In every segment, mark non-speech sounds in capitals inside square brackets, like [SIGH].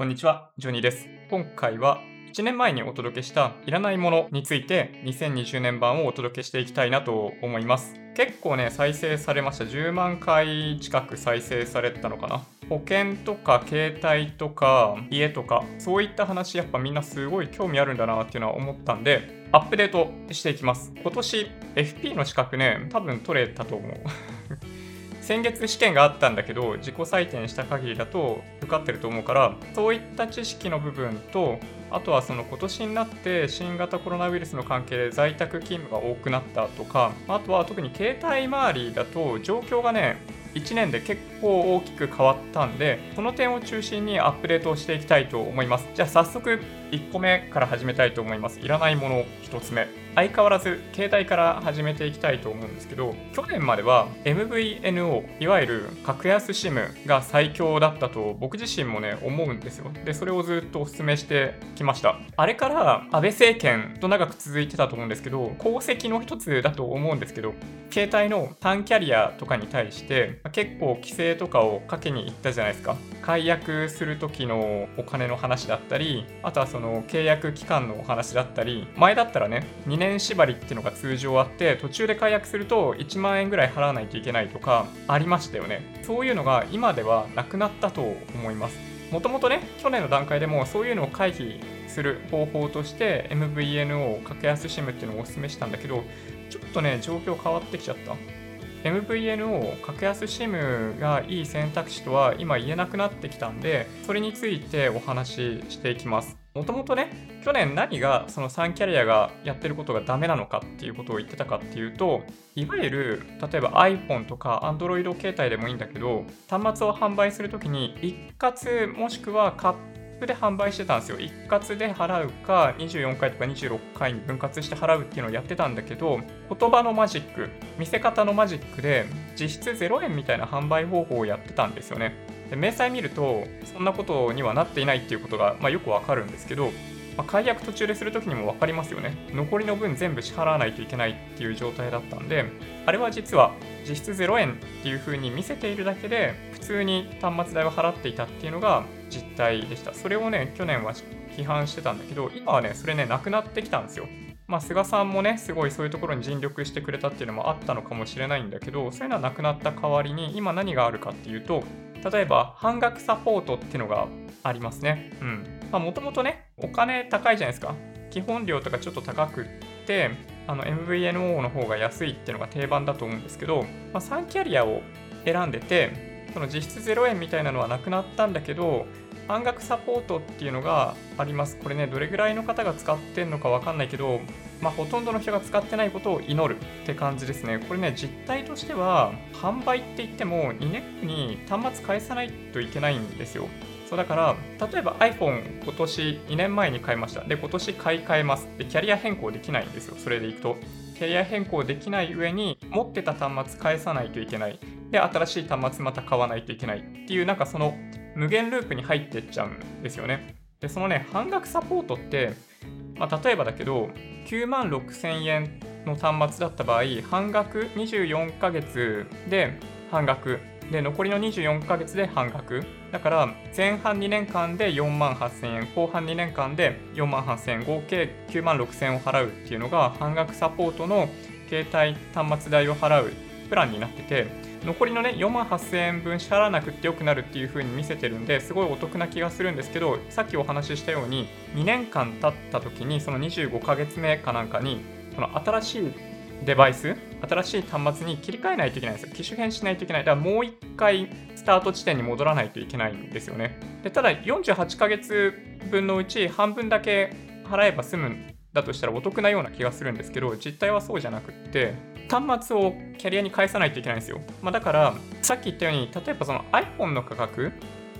こんにちは、ジョニーです。今回は1年前にお届けしたいらないものについて2020年版をお届けしていきたいなと思います。結構ね、再生されました。10万回近く再生されたのかな。保険とか携帯とか家とかそういった話やっぱみんなすごい興味あるんだなっていうのは思ったんでアップデートしていきます。今年 FP の資格ね、多分取れたと思う。先月試験があったんだけど自己採点した限りだと受かってると思うからそういった知識の部分とあとはその今年になって新型コロナウイルスの関係で在宅勤務が多くなったとかあとは特に携帯周りだと状況がね1年で結構大きく変わったんでその点を中心にアップデートをしていきたいと思います。じゃあ早速1個目から始めたいと思います。いらないもの1つ目。相変わらず携帯から始めていきたいと思うんですけど去年までは MVNO いわゆる格安 SIM が最強だったと僕自身もね思うんですよ。でそれをずっとお勧めしてきました。あれから安倍政権と長く続いてたと思うんですけど功績の一つだと思うんですけど携帯の単キャリアとかに対して結構規制とかをかけに行ったじゃないですか。解約する時のお金の話だったりあとはその契約期間のお話だったり前だったらね2年縛りっていうのが通常あって途中で解約すると1万円ぐらい払わないといけないとかありましたよね。そういうのが今ではなくなったと思います。もともとね去年の段階でもそういうのを回避する方法として MVNO を格安 SIM っていうのをお勧めしたんだけどちょっとね状況変わってきちゃった。MVNO 格安 SIM がいい選択肢とは今言えなくなってきたんでそれについてお話ししていきます。もともとね去年何がその3キャリアがやってることがダメなのかっていうことを言ってたかっていうといわゆる例えば iPhone とか Android 携帯でもいいんだけど端末を販売するときに一括もしくはカップで販売してたんですよ。一括で払うか、24回とか26回に分割して払うっていうのをやってたんだけど、言葉のマジック、見せ方のマジックで、実質0円みたいな販売方法をやってたんですよね。で明細見ると、そんなことにはなっていないっていうことが、まあ、よくわかるんですけど、まあ、解約途中でするときにも分かりますよね。残りの分全部支払わないといけないっていう状態だったんで、あれは実は実質0円っていう風に見せているだけで、普通に端末代を払っていたっていうのが実態でした。それをね、去年は批判してたんだけど、今はね、それね、なくなってきたんですよ。まあ、菅さんもね、すごいそういうところに尽力してくれたっていうのもあったのかもしれないんだけど、そういうのはなくなった代わりに、今何があるかっていうと、例えば半額サポートっていうのがありますね。うん。ま、もともとね、お金高いじゃないですか。基本料とかちょっと高くって、あの MVNO の方が安いっていうのが定番だと思うんですけど、まあ、3キャリアを選んでて、その実質0円みたいなのはなくなったんだけど、半額サポートっていうのがあります。これね、どれぐらいの方が使ってんのかわかんないけど、まあ、ほとんどの人が使ってないことを祈るって感じですね。これね、実態としては、販売って言っても2年に端末返さないといけないんですよ。そうだから、例えば iPhone 今年2年前に買いました。で、今年買い替えます。で、キャリア変更できないんですよ。それでいくと。キャリア変更できない上に、持ってた端末返さないといけない。で、新しい端末また買わないといけないっていう、なんかその無限ループに入ってっちゃうんですよね。で、そのね、半額サポートって、まあ、例えばだけど、9万6000円の端末だった場合、半額24ヶ月で半額で残りの24ヶ月で半額だから前半2年間で4万8000円後半2年間で4万8000円合計9万6000円を払うっていうのが半額サポートの携帯端末代を払うプランになってて残りのね4万8000円分支払わなくてよくなるっていう風に見せてるんですごいお得な気がするんですけどさっきお話ししたように2年間経った時にその25ヶ月目かなんかにその新しいデバイス、新しい端末に切り替えないといけないんですよ。機種変しないといけない。だからもう一回スタート地点に戻らないといけないんですよね。でただ、48ヶ月分のうち半分だけ払えば済むんだとしたらお得なような気がするんですけど、実態はそうじゃなくって、端末をキャリアに返さないといけないんですよ。まあ、だから、さっき言ったように、例えばその iPhone の価格、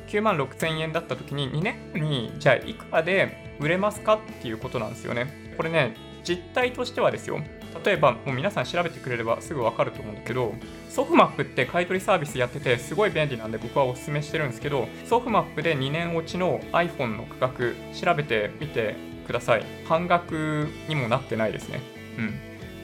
9万6000円だった時に2年にじゃあいくらで売れますかっていうことなんですよね。これね、実態としてはですよ。例えば、もう皆さん調べてくれればすぐわかると思うんだけど、ソフマップって買い取りサービスやっててすごい便利なんで僕はお勧めしてるんですけど、ソフマップで2年落ちの iPhone の価格調べてみてください。半額にもなってないですね。うん。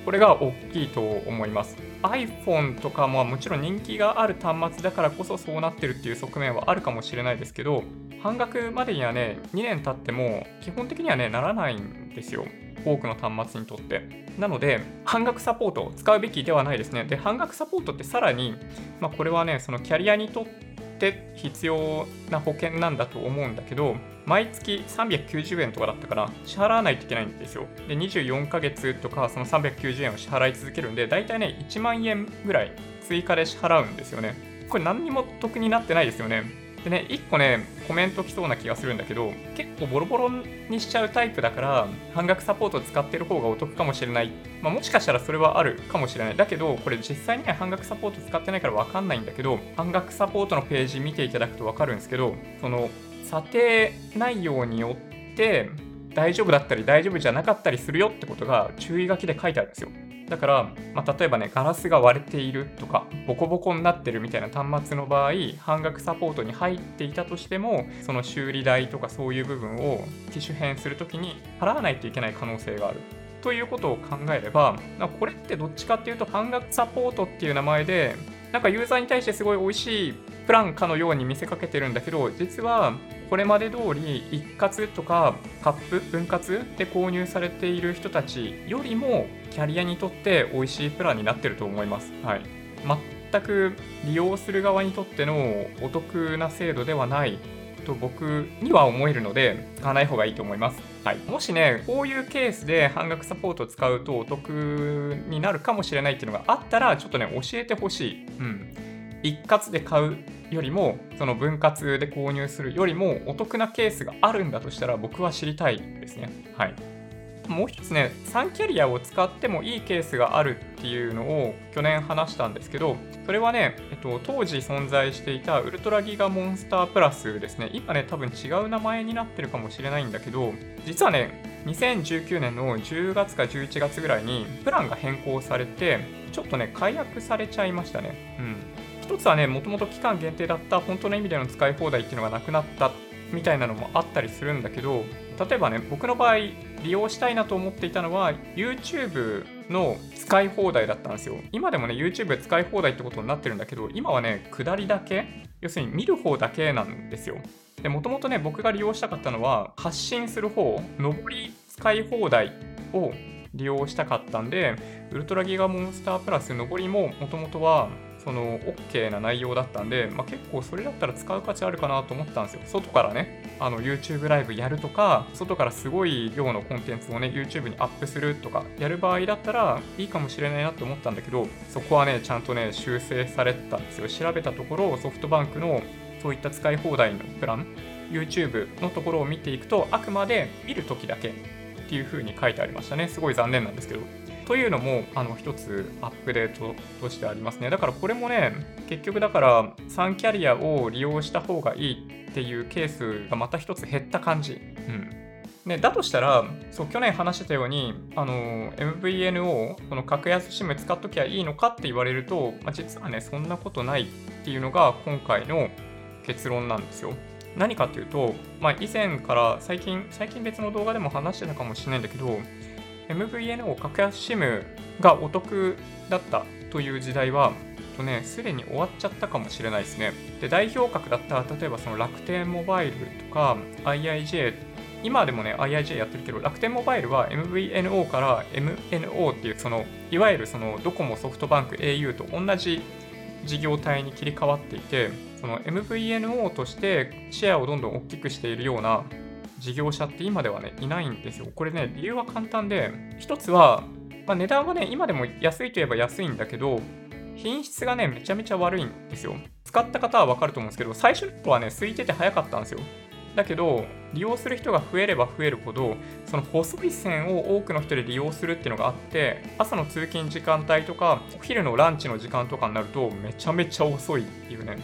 これが大きいと思います。iPhone とかももちろん人気がある端末だからこそそうなってるっていう側面はあるかもしれないですけど、半額までにはね、2年経っても基本的にはね、ならないんですよ。多くの端末にとって。なので、半額サポートを使うべきではないですね。で、半額サポートってさらに、まあ、これはね、そのキャリアにとって必要な保険なんだと思うんだけど、毎月390円とかだったから支払わないといけないんですよ。で、24ヶ月とかその390円を支払い続けるんで、だいたいね、1万円ぐらい追加で支払うんですよね。これ何にも得になってないですよね。でね、1個ね、コメント来そうな気がするんだけど、結構ボロボロにしちゃうタイプだから、半額サポート使ってる方がお得かもしれない。まあ、もしかしたらそれはあるかもしれない。だけど、これ実際には半額サポート使ってないからわかんないんだけど、半額サポートのページ見ていただくとわかるんですけど、その、査定内容によって、大丈夫だったり大丈夫じゃなかったりするよってことが注意書きで書いてあるんですよ。だから、まあ、例えばね、ガラスが割れているとか、ボコボコになってるみたいな端末の場合、半額サポートに入っていたとしても、その修理代とかそういう部分を機種変するときに払わないといけない可能性がある。ということを考えれば、これってどっちかっていうと半額サポートっていう名前で、なんかユーザーに対してすごい美味しいプランかのように見せかけてるんだけど、実はこれまで通り一括とかカップ分割で購入されている人たちよりもキャリアにとって美味しいプランになってると思います。はい、全く利用する側にとってのお得な制度ではないと僕には思えるので使わない方がいいと思います。はい、もしね、こういうケースで半額サポートを使うとお得になるかもしれないっていうのがあったら、ちょっとね、教えてほしい。うん。一括で買うよりも、その分割で購入するよりもお得なケースがあるんだとしたら僕は知りたいですね。はい。もう一つね、3キャリアを使ってもいいケースがあるっていうのを去年話したんですけど、それはね、えっと、当時存在していたウルトラギガモンスタープラスですね、今ね、多分違う名前になってるかもしれないんだけど、実はね、2019年の10月か11月ぐらいにプランが変更されて、ちょっとね、解約されちゃいましたね。うん。一つはね、もともと期間限定だった本当の意味での使い放題っていうのがなくなったみたいなのもあったりするんだけど、例えばね、僕の場合、利用したいなと思っていたのは、YouTube の使い放題だったんですよ。今でもね、YouTube 使い放題ってことになってるんだけど、今はね、下りだけ、要するに見る方だけなんですよ。で、もともとね、僕が利用したかったのは、発信する方、上り使い放題を利用したかったんで、ウルトラギガモンスタープラス上りももともとはその OK な内容だったんで、まあ、結構それだったら使う価値あるかなと思ったんですよ。外からね、あの YouTube ライブやるとか、外からすごい量のコンテンツをね、YouTube にアップするとか、やる場合だったらいいかもしれないなって思ったんだけど、そこはね、ちゃんとね、修正されたんですよ。調べたところ、ソフトバンクのそういった使い放題のプラン、YouTube のところを見ていくと、あくまで見るときだけっていう風に書いてありましたね。すごい残念なんですけど。というのも、あの、一つアップデートとしてありますね。だからこれもね、結局だから3キャリアを利用した方がいいっていうケースがまた一つ減った感じ。うん。ね、だとしたら、そう、去年話してたように、あの、MVN を、その格安 SIM 使っときゃいいのかって言われると、まあ、実はね、そんなことないっていうのが今回の結論なんですよ。何かっていうと、まあ、以前から最近、最近別の動画でも話してたかもしれないんだけど、MVNO 格安 SIM がお得だったという時代は、とね、すでに終わっちゃったかもしれないですね。で、代表格だった例えばその楽天モバイルとか IIJ、今でもね、IIJ やってるけど、楽天モバイルは MVNO から MNO っていう、その、いわゆるそのドコモ、ソフトバンク、au と同じ事業体に切り替わっていて、その MVNO としてシェアをどんどん大きくしているような事業者って今ではね、いないんですよ。これね、理由は簡単で、一つは、まあ、値段はね、今でも安いといえば安いんだけど、品質がね、めちゃめちゃ悪いんですよ。使った方はわかると思うんですけど、最初の頃はね、空いてて早かったんですよ。だけど、利用する人が増えれば増えるほど、その細い線を多くの人で利用するっていうのがあって、朝の通勤時間帯とか、お昼のランチの時間とかになると、めちゃめちゃ遅いっていうね、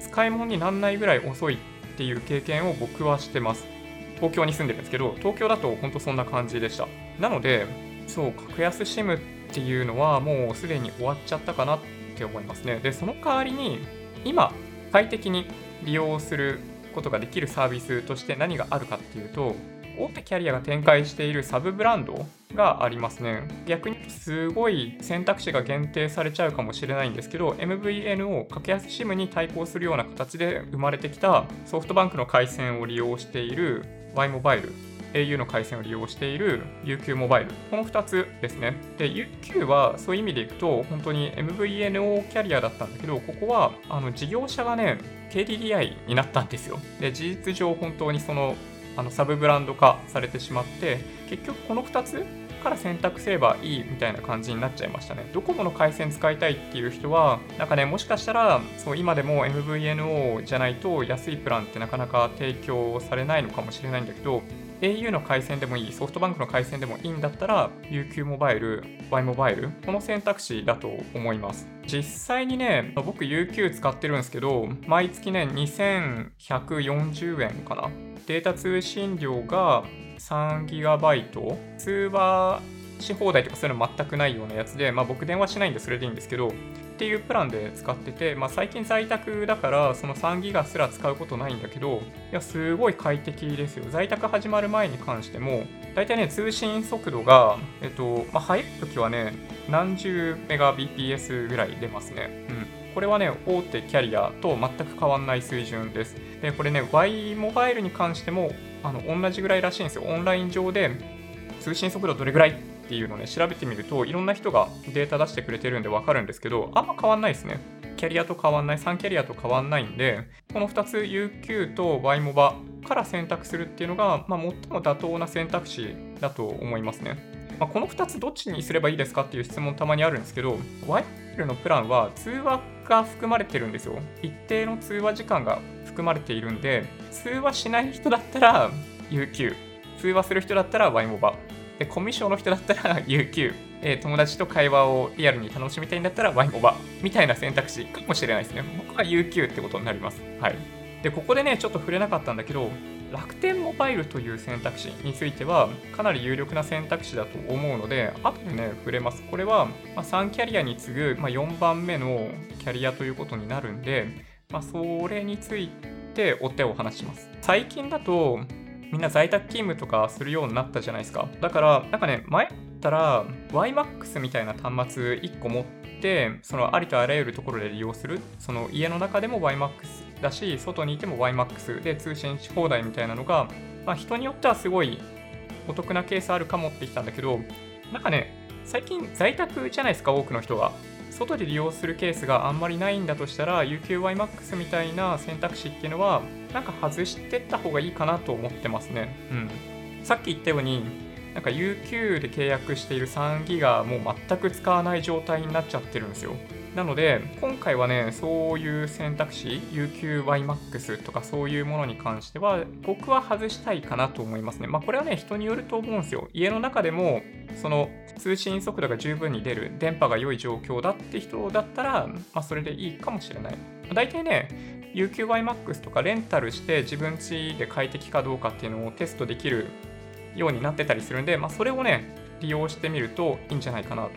使い物になんないぐらい遅いっていう経験を僕はしてます。東京に住んでるんですけど、東京だと本当そんな感じでした。なので、そう、格安 SIM っていうのはもうすでに終わっちゃったかなって思いますね。で、その代わりに、今、快適に利用することができるサービスとして何があるかっていうと、大手キャリアが展開しているサブブランドがありますね。逆にすごい選択肢が限定されちゃうかもしれないんですけど、MVNO 格安 SIM に対抗するような形で生まれてきたソフトバンクの回線を利用しているマイモバイル au の回線を利用している UQ モバイル。この2つですね。で、UQ はそういう意味でいくと、本当に MVNO キャリアだったんだけど、ここはあの事業者がね、KDDI になったんですよ。で、事実上本当にそのあのサブブランド化されてしまって、結局この2つから選択すればいいみたいな感じになっちゃいましたね。ドコモの回線使いたいっていう人は、なんかね、もしかしたら、そう今でも MVNO じゃないと安いプランってなかなか提供されないのかもしれないんだけど、au の回線でもいい、ソフトバンクの回線でもいいんだったら、UQ モバイル、Y モバイル、この選択肢だと思います。実際にね、僕 UQ 使ってるんですけど、毎月ね、2140円かな。データ通信量が 3GB、通話し放題とかそういうの全くないようなやつで、まあ僕電話しないんでそれでいいんですけど、っていうプランで使ってて、まあ、最近在宅だからその3ギガすら使うことないんだけど、いや、すごい快適ですよ。在宅始まる前に関しても、大体ね、通信速度が、えっと、まあ、速い時はね、何十メガ BPS ぐらい出ますね。うん。これはね、大手キャリアと全く変わんない水準です。で、これね、Y モバイルに関しても、あの、同じぐらいらしいんですよ。オンライン上で通信速度どれぐらいっていうのをね、調べてみると、いろんな人がデータ出してくれてるんでわかるんですけど、あんま変わんないですね。キャリアと変わんない、3キャリアと変わんないんで、この2つ UQ と Y モバから選択するっていうのが、まあ、最も妥当な選択肢だと思いますね。まあ、この2つどっちにすればいいですかっていう質問たまにあるんですけど、Y のプランは通話が含まれてるんですよ。一定の通話時間が含まれているんで、通話しない人だったら UQ、通話する人だったら Y モバで、コミュ障の人だったら [LAUGHS] UQ、えー、友達と会話をリアルに楽しみたいんだったら Y モバみたいな選択肢かもしれないですね。僕は UQ ってことになります。はい。で、ここでね、ちょっと触れなかったんだけど、楽天モバイルという選択肢についてはかなり有力な選択肢だと思うので、後でね、触れます。これは、ま3キャリアに次ぐ、ま4番目のキャリアということになるんで、まあ、それについてお手を話します。最近だと、みんな在宅勤務とかするようになったじゃないですか。だから、なんかね、前だったら YMAX みたいな端末1個持って、そのありとあらゆるところで利用する。その家の中でも YMAX だし、外にいても YMAX で通信し放題みたいなのが、まあ、人によってはすごいお得なケースあるかもってきたんだけど、なんかね、最近在宅じゃないですか、多くの人が。外で利用するケースがあんまりないんだとしたら UQYMAX みたいな選択肢っていうのはなんか外してった方がいいかなと思ってますね。うん。さっき言ったようになんか UQ で契約している3ギガもう全く使わない状態になっちゃってるんですよ。なので、今回はね、そういう選択肢、UQYMAX とかそういうものに関しては、僕は外したいかなと思いますね。まあ、これはね、人によると思うんですよ。家の中でも、その通信速度が十分に出る、電波が良い状況だって人だったら、まあ、それでいいかもしれない。大体ね、UQYMAX とかレンタルして自分家で快適かどうかっていうのをテストできるようになってたりするんで、まあ、それをね、利用してみるといいんじゃないかなと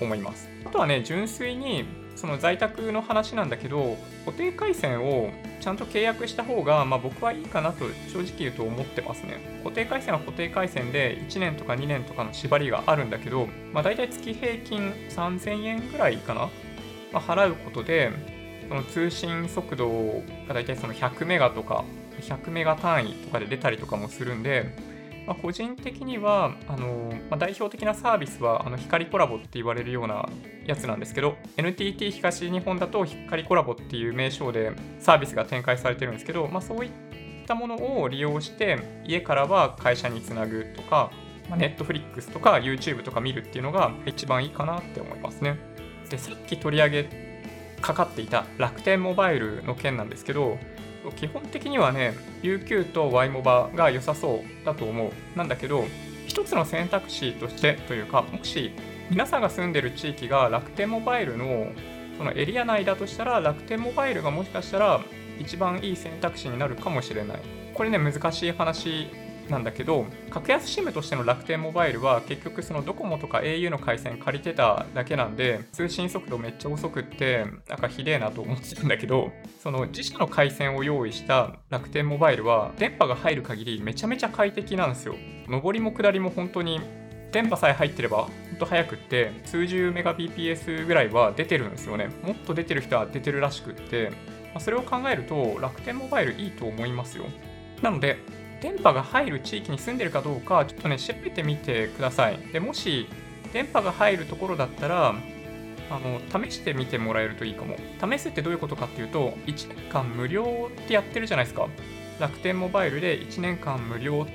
思います。あとはね、純粋にその在宅の話なんだけど、固定回線をちゃんと契約した方が、まあ、僕はいいかなと正直言うと思ってますね。固定回線は固定回線で1年とか2年とかの縛りがあるんだけど、まあ、大体月平均3000円ぐらいかな、まあ、払うことで、その通信速度が大体その100メガとか、100メガ単位とかで出たりとかもするんで、まあ、個人的にはあの、まあ、代表的なサービスはあの光コラボって言われるようなやつなんですけど NTT 東日本だと光コラボっていう名称でサービスが展開されてるんですけど、まあ、そういったものを利用して家からは会社につなぐとか、まあ、Netflix とか YouTube とか見るっていうのが一番いいかなって思いますね。でさっき取り上げかかっていた楽天モバイルの件なんですけど基本的にはね、UQ と Y モバが良さそうだと思う。なんだけど、一つの選択肢としてというか、もし皆さんが住んでる地域が楽天モバイルのそのエリア内だとしたら、楽天モバイルがもしかしたら一番いい選択肢になるかもしれない。これね、難しい話なんだけど、格安 SIM としての楽天モバイルは結局そのドコモとか au の回線借りてただけなんで、通信速度めっちゃ遅くって、なんかひでえなと思ってたんだけど、その自社の回線を用意した楽天モバイルは電波が入る限りめちゃめちゃ快適なんですよ。上りも下りも本当に電波さえ入ってれば、ほんと速くって、数十メガ BPS ぐらいは出てるんですよね。もっと出てる人は出てるらしくって、ま、それを考えると、楽天モバイルいいと思いますよ。なので、電波が入る地域に住んでるかどうか、ちょっとね、調べてみてください。でもし、電波が入るところだったら、あの試してみてもらえるといいかも。試すってどういうことかっていうと、1年間無料ってやってるじゃないですか。楽天モバイルで1年間無料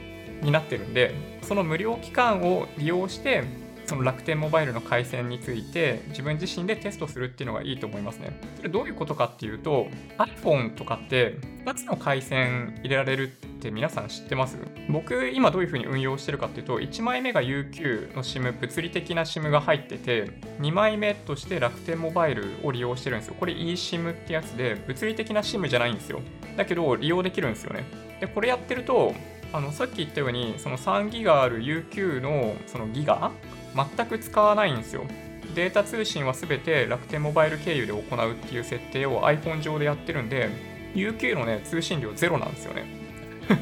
になってるんで、その無料期間を利用して、その楽天モバイルの回線について自分自身でテストするっていうのがいいと思いますね。それどういうことかっていうと iPhone とかって2つの回線入れられるって皆さん知ってます？僕今どういうふうに運用してるかっていうと1枚目が UQ の SIM 物理的な SIM が入ってて2枚目として楽天モバイルを利用してるんですよ。これ eSIM ってやつで物理的な SIM じゃないんですよ。だけど利用できるんですよね。でこれやってるとあのさっき言ったようにその3ギガある UQ のそのギガ全く使わないんですよ。データ通信は全て楽天モバイル経由で行うっていう設定を iPhone 上でやってるんで、UQ のね、通信量ゼロなんですよね。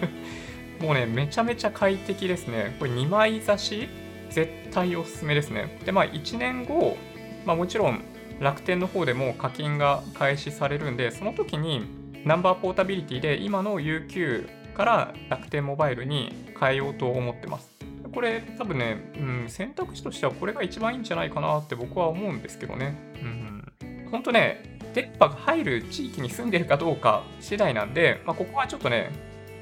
[LAUGHS] もうね、めちゃめちゃ快適ですね。これ2枚差し？絶対おすすめですね。で、まあ1年後、まあもちろん楽天の方でも課金が開始されるんで、その時にナンバーポータビリティで今の UQ から楽天モバイルに変えようと思ってます。これ多分ね、うん、選択肢としてはこれが一番いいんじゃないかなって僕は思うんですけどね。うん、本当ね、電波が入る地域に住んでるかどうか次第なんで、まあ、ここはちょっとね、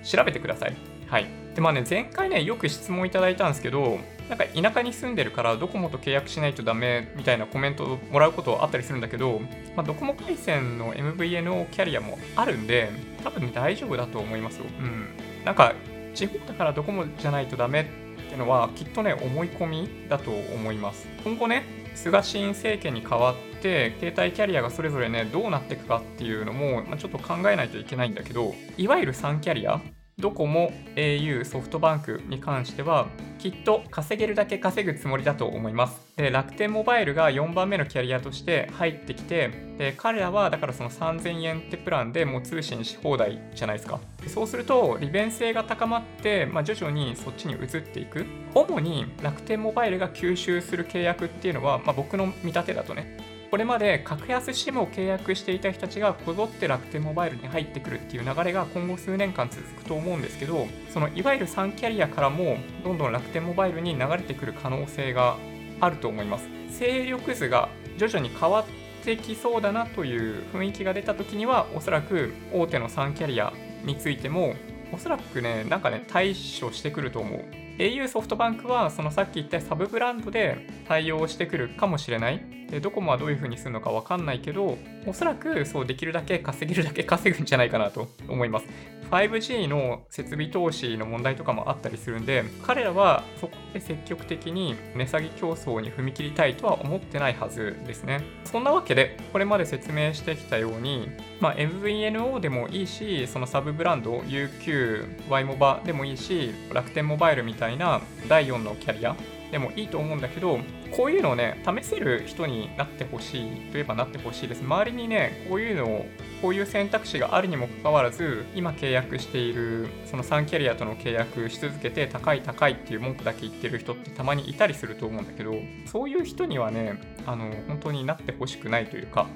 調べてください。はい。で、まあね、前回ね、よく質問いただいたんですけど、なんか田舎に住んでるからドコモと契約しないとダメみたいなコメントをもらうことあったりするんだけど、まあ、ドコモ回線の MVNO キャリアもあるんで、多分、大丈夫だと思いますよ。うん。なんか、地方だからドコモじゃないとダメのはきっとね思い込みだと思います。今後ね菅新政権に代わって携帯キャリアがそれぞれねどうなっていくかっていうのも、まあ、ちょっと考えないといけないんだけどいわゆる3キャリアドコモ、au、ソフトバンクに関しては、きっと稼げるだけ稼ぐつもりだと思います。で、楽天モバイルが4番目のキャリアとして入ってきて、で、彼らはだからその3000円ってプランでもう通信し放題じゃないですか。そうすると、利便性が高まって、まあ、徐々にそっちに移っていく。主に楽天モバイルが吸収する契約っていうのは、まあ、僕の見立てだとね、これまで格安 SIM を契約していた人たちがこぞって楽天モバイルに入ってくるっていう流れが今後数年間続くと思うんですけど、そのいわゆる3キャリアからもどんどん楽天モバイルに流れてくる可能性があると思います。勢力図が徐々に変わってきそうだなという雰囲気が出た時には、おそらく大手の3キャリアについても、おそらくね、なんかね、対処してくると思う。Au ソフトバンクはそのさっき言ったサブブランドで対応してくるかもしれない。で、ドコモはどういう風にするのか分かんないけど、おそらくそうできるだけ稼げるだけ稼ぐんじゃないかなと思います。5G の設備投資の問題とかもあったりするんで、彼らはそこで積極的に値下げ競争に踏み切りたいとは思ってないはずですね。そんなわけで、これまで説明してきたように、まあ、MVNO でもいいし、そのサブブランド UQ、Y モバでもいいし、楽天モバイルみたいな第4のキャリアでもいいと思うんだけど、こういうのをね、試せる人になってほしいといえばなってほしいです。周りにね、こういうのを、こういう選択肢があるにもかかわらず、今契約している、その3キャリアとの契約し続けて、高い高いっていう文句だけ言ってる人ってたまにいたりすると思うんだけど、そういう人にはね、あの、本当になってほしくないというか、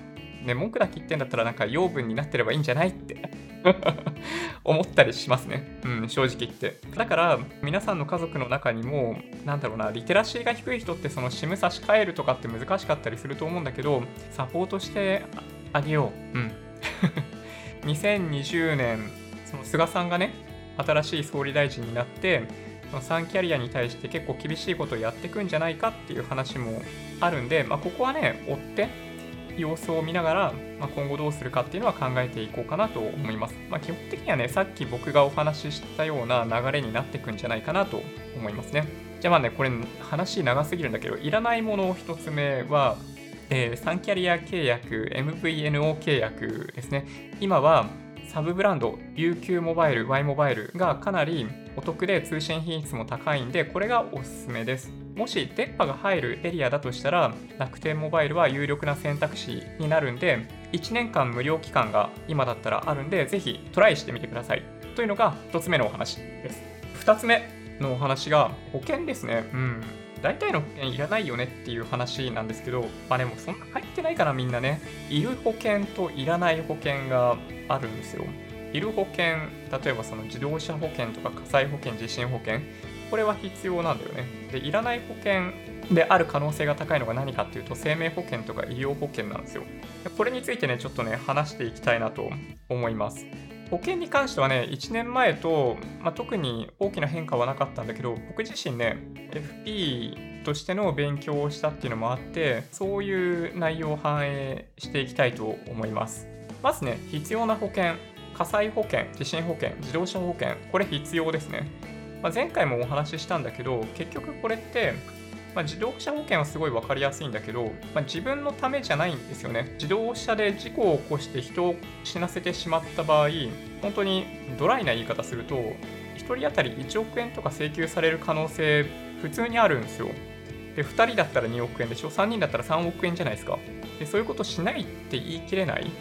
ね、文句だけ言ってんだったらなんか養分になってればいいんじゃないって [LAUGHS] 思ったりしますね。うん、正直言って。だから、皆さんの家族の中にも、なんだろうな、リテラシーが低い人ってその SIM 差し替えるとかって難しかったりすると思うんだけど、サポートしてあげよう。うん。[LAUGHS] 2020年、その菅さんがね、新しい総理大臣になって、その3キャリアに対して結構厳しいことをやっていくんじゃないかっていう話もあるんで、まあ、ここはね、追って様子を見ながら、まあ、今後どうするかっていうのは考えていこうかなと思います。まあ、基本的にはね、さっき僕がお話ししたような流れになっていくんじゃないかなと思いますね。じゃあまあね、これ話長すぎるんだけど、いらないもの1つ目は、えー、3キャリア契約、MVNO 契約ですね。今はサブブランド UQ モバイル、Y モバイルがかなりお得で通信品質も高いんで、これがおすすめです。もし電波が入るエリアだとしたら、楽天モバイルは有力な選択肢になるんで、1年間無料期間が今だったらあるんで、ぜひトライしてみてください。というのが1つ目のお話です。2つ目のお話が保険ですね。うん。大体の保険いらないよねっていう話なんですけど、まあでもそんな入ってないかなみんなね。いる保険といらない保険があるんですよ。いる保険、例えばその自動車保険とか火災保険、地震保険、これは必要なんだよね。で、いらない保険である可能性が高いのが何かっていうと、生命保険とか医療保険なんですよ。これについてね、ちょっとね、話していきたいなと思います。保険に関してはね、1年前と、まあ、特に大きな変化はなかったんだけど、僕自身ね、FP としての勉強をしたっていうのもあって、そういう内容を反映していきたいと思います。まずね、必要な保険、火災保険、地震保険、自動車保険、これ必要ですね。まあ、前回もお話ししたんだけど、結局これって、まあ、自動車保険はすごい分かりやすいんだけど、まあ、自分のためじゃないんですよね。自動車で事故を起こして人を死なせてしまった場合、本当にドライな言い方すると、1人当たり1億円とか請求される可能性、普通にあるんですよ。で、2人だったら2億円でしょ、3人だったら3億円じゃないですか。で、そういうことしないって言い切れない。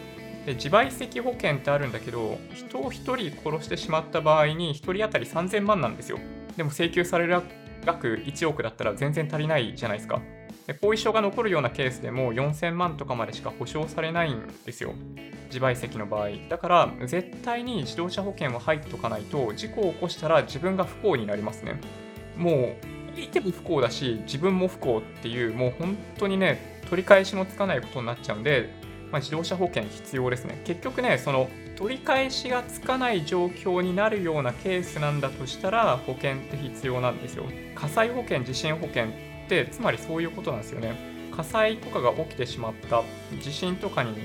で自賠責保険ってあるんだけど、人を1人殺してしまった場合に1人当たり3000万なんですよ。でも請求される額1億だったら全然足りないじゃないですか。で後遺症が残るようなケースでも4000万とかまでしか保証されないんですよ。自賠責の場合。だから絶対に自動車保険は入っとかないと事故を起こしたら自分が不幸になりますね。もういても不幸だし自分も不幸っていうもう本当にね取り返しのつかないことになっちゃうんで、まあ、自動車保険必要ですね。結局ねその取り返しがつかない状況になるようなケースなんだとしたら保険って必要なんですよ。火災保険、地震保険ってつまりそういうことなんですよね。火災とかが起きてしまった、地震とかに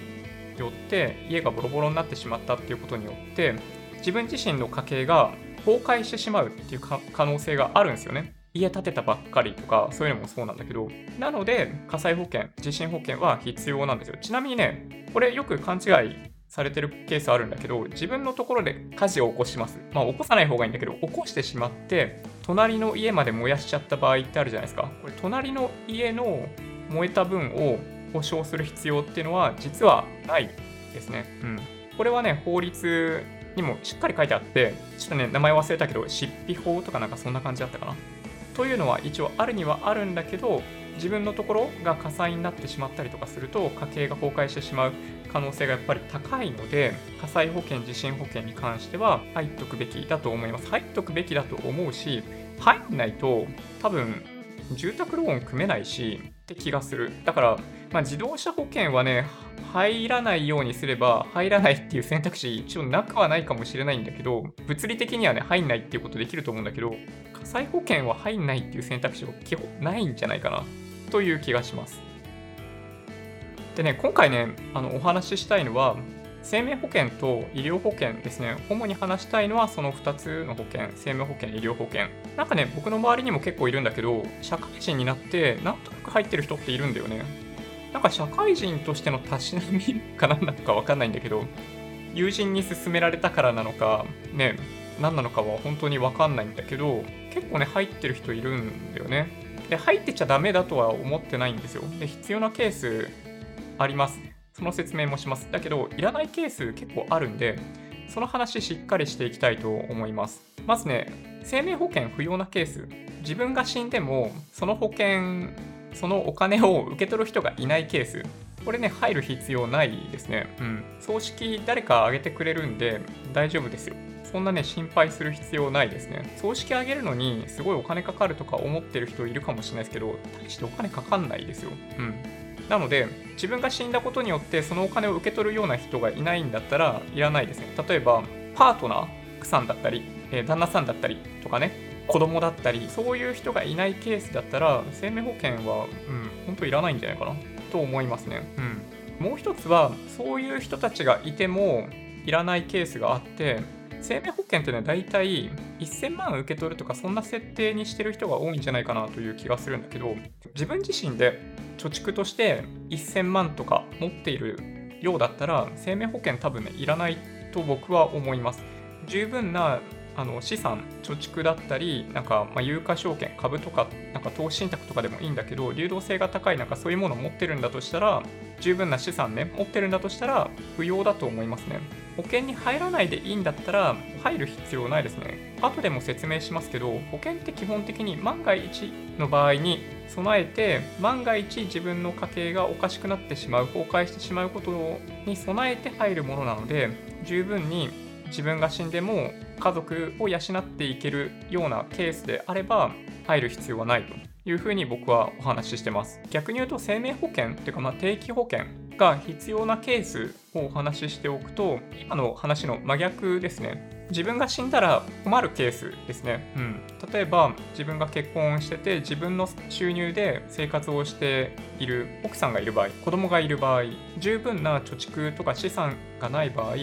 よって家がボロボロになってしまったっていうことによって自分自身の家計が崩壊してしまうっていう可能性があるんですよね。家建てたばっかりとかそういうのもそうなんだけどなので火災保険地震保険は必要なんですよちなみにねこれよく勘違いされてるケースあるんだけど、自分のところで火事を起こします。まあ、起こさない方がいいんだけど、起こしてしまって、隣の家まで燃やしちゃった場合ってあるじゃないですか。これ、隣の家の燃えた分を保証する必要っていうのは、実はないですね。うん。これはね、法律にもしっかり書いてあって、ちょっとね、名前忘れたけど、疾費法とかなんかそんな感じだったかな。というのは一応あるにはあるんだけど、自分のところが火災になってしまったりとかすると家計が崩壊してしまう可能性がやっぱり高いので火災保険地震保険に関しては入っとくべきだと思います。入っとくべきだと思うし入んないと多分住宅ローン組めないしって気がする。だから、まあ、自動車保険はね入らないようにすれば入らないっていう選択肢一応なくはないかもしれないんだけど物理的にはね入んないっていうことできると思うんだけど火災保険は入んないっていう選択肢は基本ないんじゃないかなという気がします。でね、今回ね、あのお話ししたいのは、生命保険と医療保険ですね。主に話したいのはその2つの保険、生命保険、医療保険。なんかね、僕の周りにも結構いるんだけど、社会人になってなんとなく入ってる人っているんだよね。なんか社会人としてのたしなみか何なのかわかんないんだけど、友人に勧められたからなのか、ね、何なのかは本当にわかんないんだけど、結構ね、入ってる人いるんだよね。で、入ってちゃダメだとは思ってないんですよ。で、必要なケースあります。その説明もします。だけど、いらないケース結構あるんで、その話しっかりしていきたいと思います。まずね、生命保険不要なケース。自分が死んでも、その保険、そのお金を受け取る人がいないケース。これね、入る必要ないですね。うん。葬式誰かあげてくれるんで大丈夫ですよ。そんなね、心配する必要ないですね。葬式あげるのにすごいお金かかるとか思ってる人いるかもしれないですけど、大してお金かかんないですよ。うん。なので、自分が死んだことによってそのお金を受け取るような人がいないんだったらいらないですね。例えば、パートナー、さんだったり、え、旦那さんだったりとかね、子供だったり、そういう人がいないケースだったら、生命保険は、うん、本当いらないんじゃないかなと思いますね。うん。もう一つは、そういう人たちがいてもいらないケースがあって、生命保険ってね、大体1000万受け取るとか、そんな設定にしてる人が多いんじゃないかなという気がするんだけど、自分自身で貯蓄として1000万とか持っているようだったら、生命保険多分ね、いらないと僕は思います。十分なあの資産、貯蓄だったり、なんかま有価証券、株とか、なんか投資信託とかでもいいんだけど、流動性が高い、なんかそういうものを持ってるんだとしたら、十分な資産ね、持ってるんだとしたら、不要だと思いますね。保険に入らないでいいんだったら、入る必要ないですね。後でも説明しますけど、保険って基本的に万が一の場合に備えて、万が一自分の家計がおかしくなってしまう、崩壊してしまうことに備えて入るものなので、十分に自分が死んでも家族を養っていけるようなケースであれば入る必要はないというふうに僕はお話ししてます。逆に言うと生命保険っていうかまあ定期保険が必要なケースをお話ししておくと今の話の真逆ですね。自分が死んだら困るケースですね。うん、例えば自分が結婚してて自分の収入で生活をしている奥さんがいる場合子供がいる場合十分な貯蓄とか資産がない場合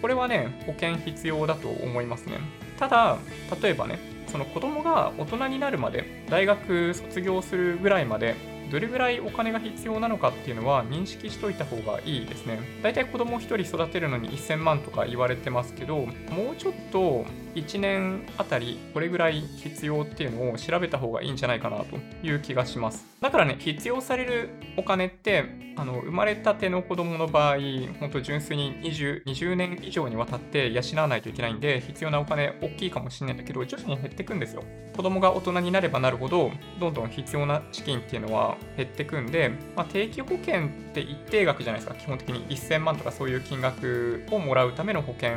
これはね、保険必要だと思いますね。ただ、例えばね、その子供が大人になるまで、大学卒業するぐらいまで、どれぐらいお金が必要なのかっていうのは認識しといた方がいいですね。大体子供1人育てるのに1000万とか言われてますけど、もうちょっと1年あたりこれぐらい必要っていうのを調べた方がいいんじゃないかなという気がします。だからね、必要されるお金って、あの生まれたての子供の場合、本当純粋に 20, 20年以上にわたって養わないといけないんで、必要なお金大きいかもしれないんだけど、徐々に減ってくんですよ。子供が大人になればなるほど、どんどん必要な資金っていうのは減ってくんで、まあ、定期保険って一定額じゃないですか、基本的に1000万とかそういう金額をもらうための保険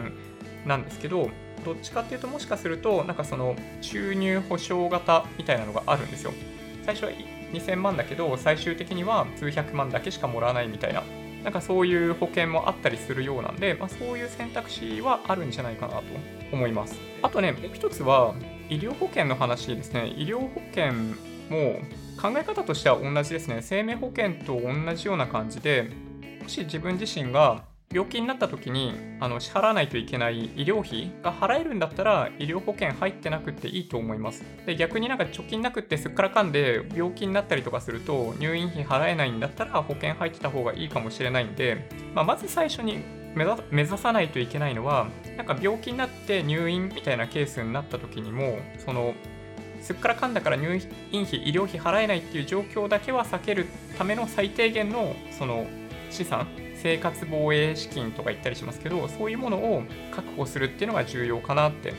なんですけど、どっちかっていうともしかすると、なんかその収入保証型みたいなのがあるんですよ。最初は2000万だけど、最終的には数百万だけしかもらわないみたいな、なんかそういう保険もあったりするようなんで、まあ、そういう選択肢はあるんじゃないかなと思います。あとね、もう一つは、医療保険の話ですね。医療保険も考え方としては同じですね。生命保険と同じような感じで、もし自分自身が病気になった時にあの支払わないといけない医療費が払えるんだったら医療保険入ってなくていいと思います。で逆になんか貯金なくってすっからかんで病気になったりとかすると入院費払えないんだったら保険入ってた方がいいかもしれないんで、まあ、まず最初に目指さないといけないのはなんか病気になって入院みたいなケースになった時にもそのすっからかんだから入院費医療費払えないっていう状況だけは避けるための最低限のその資産生活防衛資金とか言ったりしますけど、そういうものを確保するっていうのが重要かなって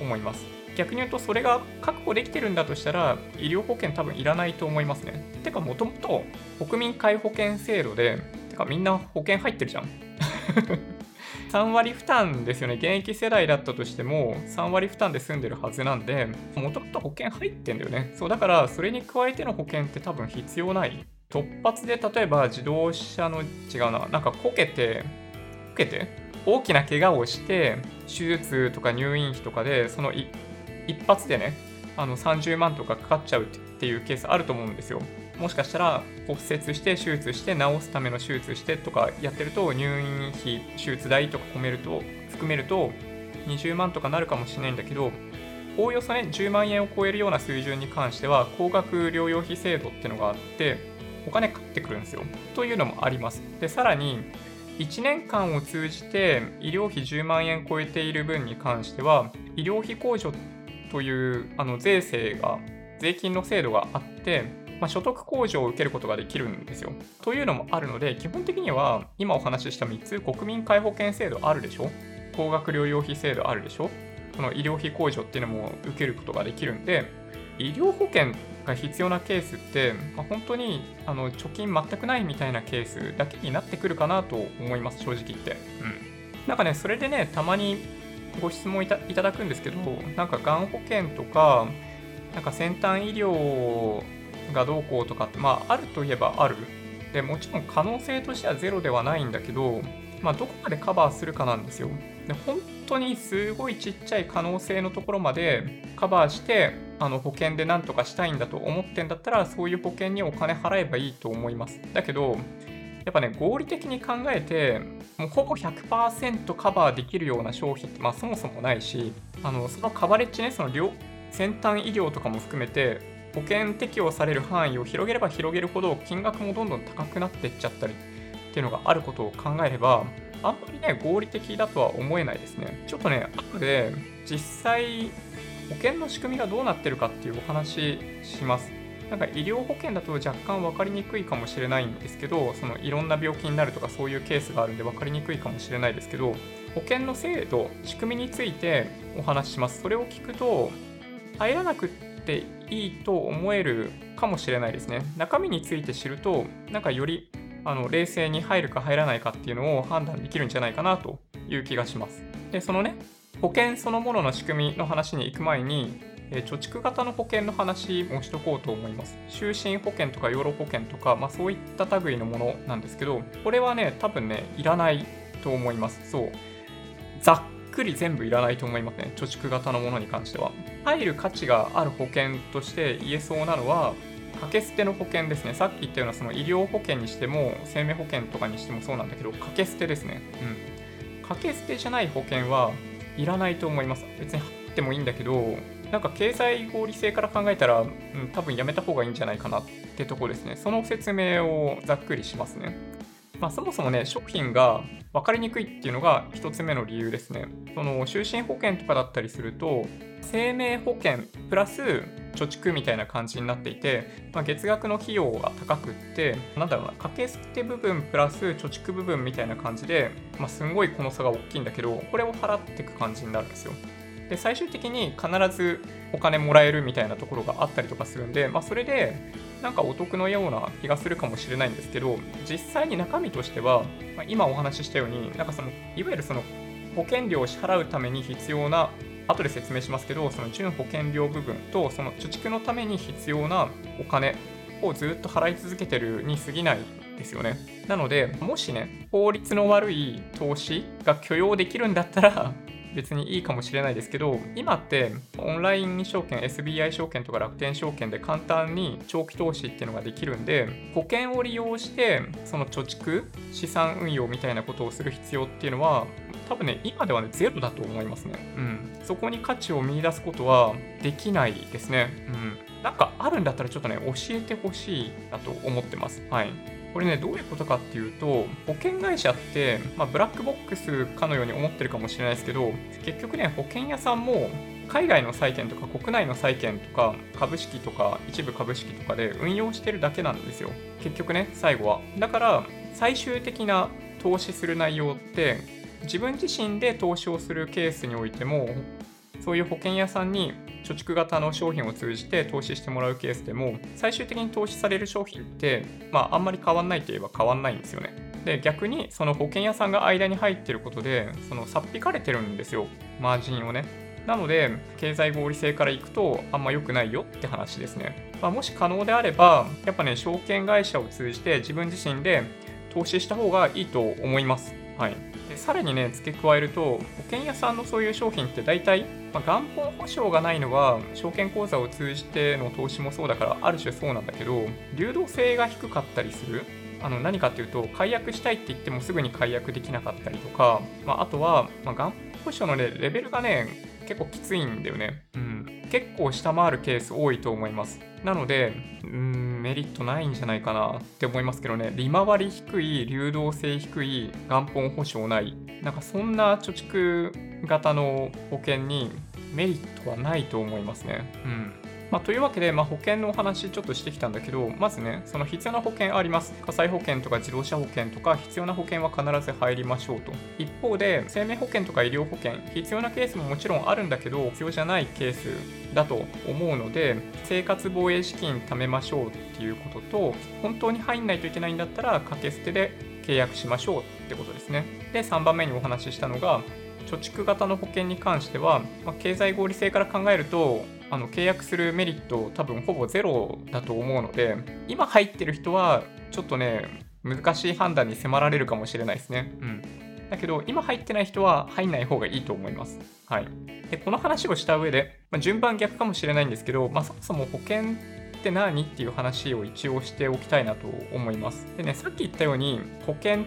思います。逆に言うと、それが確保できてるんだとしたら、医療保険多分いらないと思いますね。てか、もともと国民皆保険制度で、てかみんな保険入ってるじゃん。[LAUGHS] 3割負担ですよね。現役世代だったとしても、3割負担で済んでるはずなんで、もともと保険入ってんだよね。そう、だから、それに加えての保険って多分必要ない突発で例えば自動車の違うななんかこけてこけて大きな怪我をして手術とか入院費とかでその一発でねあの30万とかかかっちゃうっていうケースあると思うんですよ。もしかしたら骨折して手術して治すための手術してとかやってると入院費手術代とか込めると含めると20万とかなるかもしれないんだけどおおよそね10万円を超えるような水準に関しては高額療養費制度っていうのがあってお金かかってくるんですよ。というのもあります。で、さらに、1年間を通じて医療費10万円超えている分に関しては、医療費控除というあの税制が、税金の制度があって、まあ、所得控除を受けることができるんですよ。というのもあるので、基本的には今お話しした3つ、国民皆保険制度あるでしょ？高額療養費制度あるでしょ？この医療費控除っていうのも受けることができるんで、医療保険が必要なケースって、まあ、本当にあの貯金全くないみたいなケースだけになってくるかなと思います、正直言って。うん。なんかね、それでね、たまにご質問いただくんですけど、なんかがん保険とか、なんか先端医療がどうこうとかって、まあ、あるといえばある。でもちろん可能性としてはゼロではないんだけど、まあ、どこまでカバーするかなんですよ。で本当にすごいちっちゃい可能性のところまでカバーしてあの保険で何とかしたいんだと思ってんだったらそういう保険にお金払えばいいと思います。だけどやっぱね合理的に考えてもうほぼ100%カバーできるような商品って、まあ、そもそもないしあのそのカバレッジねその先端医療とかも含めて保険適用される範囲を広げれば広げるほど金額もどんどん高くなっていっちゃったりっていうのがあることを考えればあんまりね、合理的だとは思えないですね。ちょっとね、後で実際、保険の仕組みがどうなってるかっていうお話します。なんか医療保険だと若干分かりにくいかもしれないんですけど、そのいろんな病気になるとかそういうケースがあるんで分かりにくいかもしれないですけど、保険の制度、仕組みについてお話しします。それを聞くと、入らなくっていいと思えるかもしれないですね。中身について知ると、なんかよりあの冷静に入るか入らないかっていうのを判断できるんじゃないかなという気がします。で、そのね、保険そのものの仕組みの話に行く前に、え貯蓄型の保険の話もしとこうと思います。就寝保険とか養老保険とか、まあ、そういった類のものなんですけど、これはね、多分ね、いらないと思います。そう。ざっくり全部いらないと思いますね。貯蓄型のものに関しては。入る価値がある保険として言えそうなのは、掛け捨ての保険ですね。さっき言ったようなその医療保険にしても、生命保険とかにしてもそうなんだけど、掛け捨てですね。うん。掛け捨てじゃない保険はいらないと思います。別に入ってもいいんだけど、なんか経済合理性から考えたら、うん、多分やめた方がいいんじゃないかなってとこですね。その説明をざっくりしますね。まあ、そもそもね、商品が分かりにくいっていうのが1つ目の理由ですね。その就寝保険とかだったりすると、生命保険プラス貯蓄みたいな感じになっていて、まあ、月額の費用が高くって、なんだろうな、掛け捨て部分プラス貯蓄部分みたいな感じで、まあ、すんごいこの差が大きいんだけど、これを払っていく感じになるんですよ。で最終的に必ずお金もらえるみたいなところがあったりとかするんで、まあ、それでなんかお得のような気がするかもしれないんですけど実際に中身としては、まあ、今お話ししたようになんかそのいわゆるその保険料を支払うために必要な後で説明しますけどその準保険料部分とその貯蓄のために必要なお金をずっと払い続けてるに過ぎないですよね。なので、もしね、法律の悪い投資が許容できるんだったら、別にいいかもしれないですけど、今ってオンライン証券、SBI 証券とか楽天証券で簡単に長期投資っていうのができるんで、保険を利用してその貯蓄、資産運用みたいなことをする必要っていうのは、多分ね、今ではね、ゼロだと思いますね。うん。そこに価値を見出すことはできないですね。うん。なんかあるんだったらちょっとね、教えてほしいなと思ってます。はい。これね、どういうことかっていうと、保険会社って、まあ、ブラックボックスかのように思ってるかもしれないですけど、結局ね、保険屋さんも海外の債券とか国内の債券とか株式とか一部株式とかで運用してるだけなんですよ。結局ね、最後は。だから、最終的な投資する内容って、自分自身で投資をするケースにおいても、そういう保険屋さんに貯蓄型の商品を通じて投資してもらうケースでも最終的に投資される商品って、まあ、あんまり変わんないといえば変わんないんですよね。で逆にその保険屋さんが間に入ってることでそのさっ引かれてるんですよマージンをね。なので経済合理性からいくとあんま良くないよって話ですね。まあ、もし可能であればやっぱね証券会社を通じて自分自身で投資した方がいいと思います。はい。でさらにね、付け加えると、保険屋さんのそういう商品って大体、まあ、元本保証がないのは、証券口座を通じての投資もそうだから、ある種そうなんだけど、流動性が低かったりする。あの何かっていうと、解約したいって言ってもすぐに解約できなかったりとか、まあ、あとは、まあ、元本保証の、ね、レベルがね、結構きついんだよね。うん。結構下回るケース多いと思います。なので、うん、メリットないんじゃないかなって思いますけどね、利回り低い、流動性低い、元本保証ない、なんかそんな貯蓄型の保険にメリットはないと思いますね。うん。まあ、というわけで、まあ、保険のお話ちょっとしてきたんだけど、まずね、その必要な保険あります。火災保険とか自動車保険とか必要な保険は必ず入りましょうと。一方で、生命保険とか医療保険、必要なケースももちろんあるんだけど、必要じゃないケースだと思うので、生活防衛資金貯めましょうっていうことと、本当に入んないといけないんだったら、掛け捨てで契約しましょうってことですね。で、3番目にお話ししたのが、貯蓄型の保険に関しては、まあ、経済合理性から考えるとあの契約するメリット多分ほぼゼロだと思うので今入ってる人はちょっとね難しい判断に迫られるかもしれないですね。うん。だけど今入ってない人は入んない方がいいと思います。はい。で、この話をした上で、まあ、順番逆かもしれないんですけど、まあ、そもそも保険って何っていう話を一応しておきたいなと思います。でね、さっき言ったように保険っ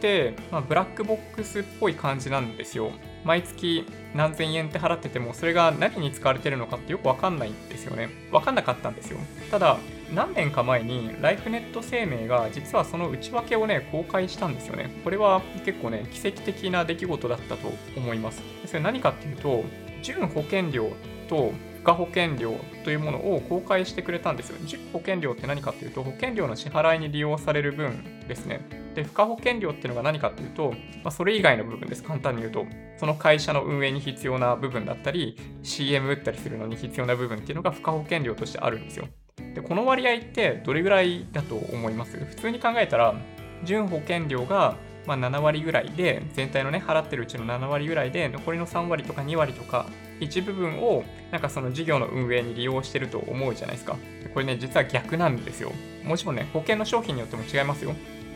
て、まあ、ブラックボックスっぽい感じなんですよ。毎月何千円って払ってても、それが何に使われてるのかってよく分かんないんですよね。分かんなかったんですよ。ただ、何年か前にライフネット生命が実はその内訳をね、公開したんですよね。これは結構ね、奇跡的な出来事だったと思います。それ何かっていうと、純保険料と付加保険料というものを公開してくれたんですよ。純保険料って何かっていうと、保険料の支払いに利用される分ですね。で、付加保険料っていうのが何かっていうと、まあ、それ以外の部分です。簡単に言うと。その会社の運営に必要な部分だったり、CM 打ったりするのに必要な部分っていうのが付加保険料としてあるんですよ。で、この割合ってどれぐらいだと思います？普通に考えたら、純保険料がまあ、7割ぐらいで、全体のね、払ってるうちの7割ぐらいで、残りの3割とか2割とか、一部分を、なんかその事業の運営に利用してると思うじゃないですか。これね、実は逆なんですよ。もちろんね、保険の商品によっても違いますよ。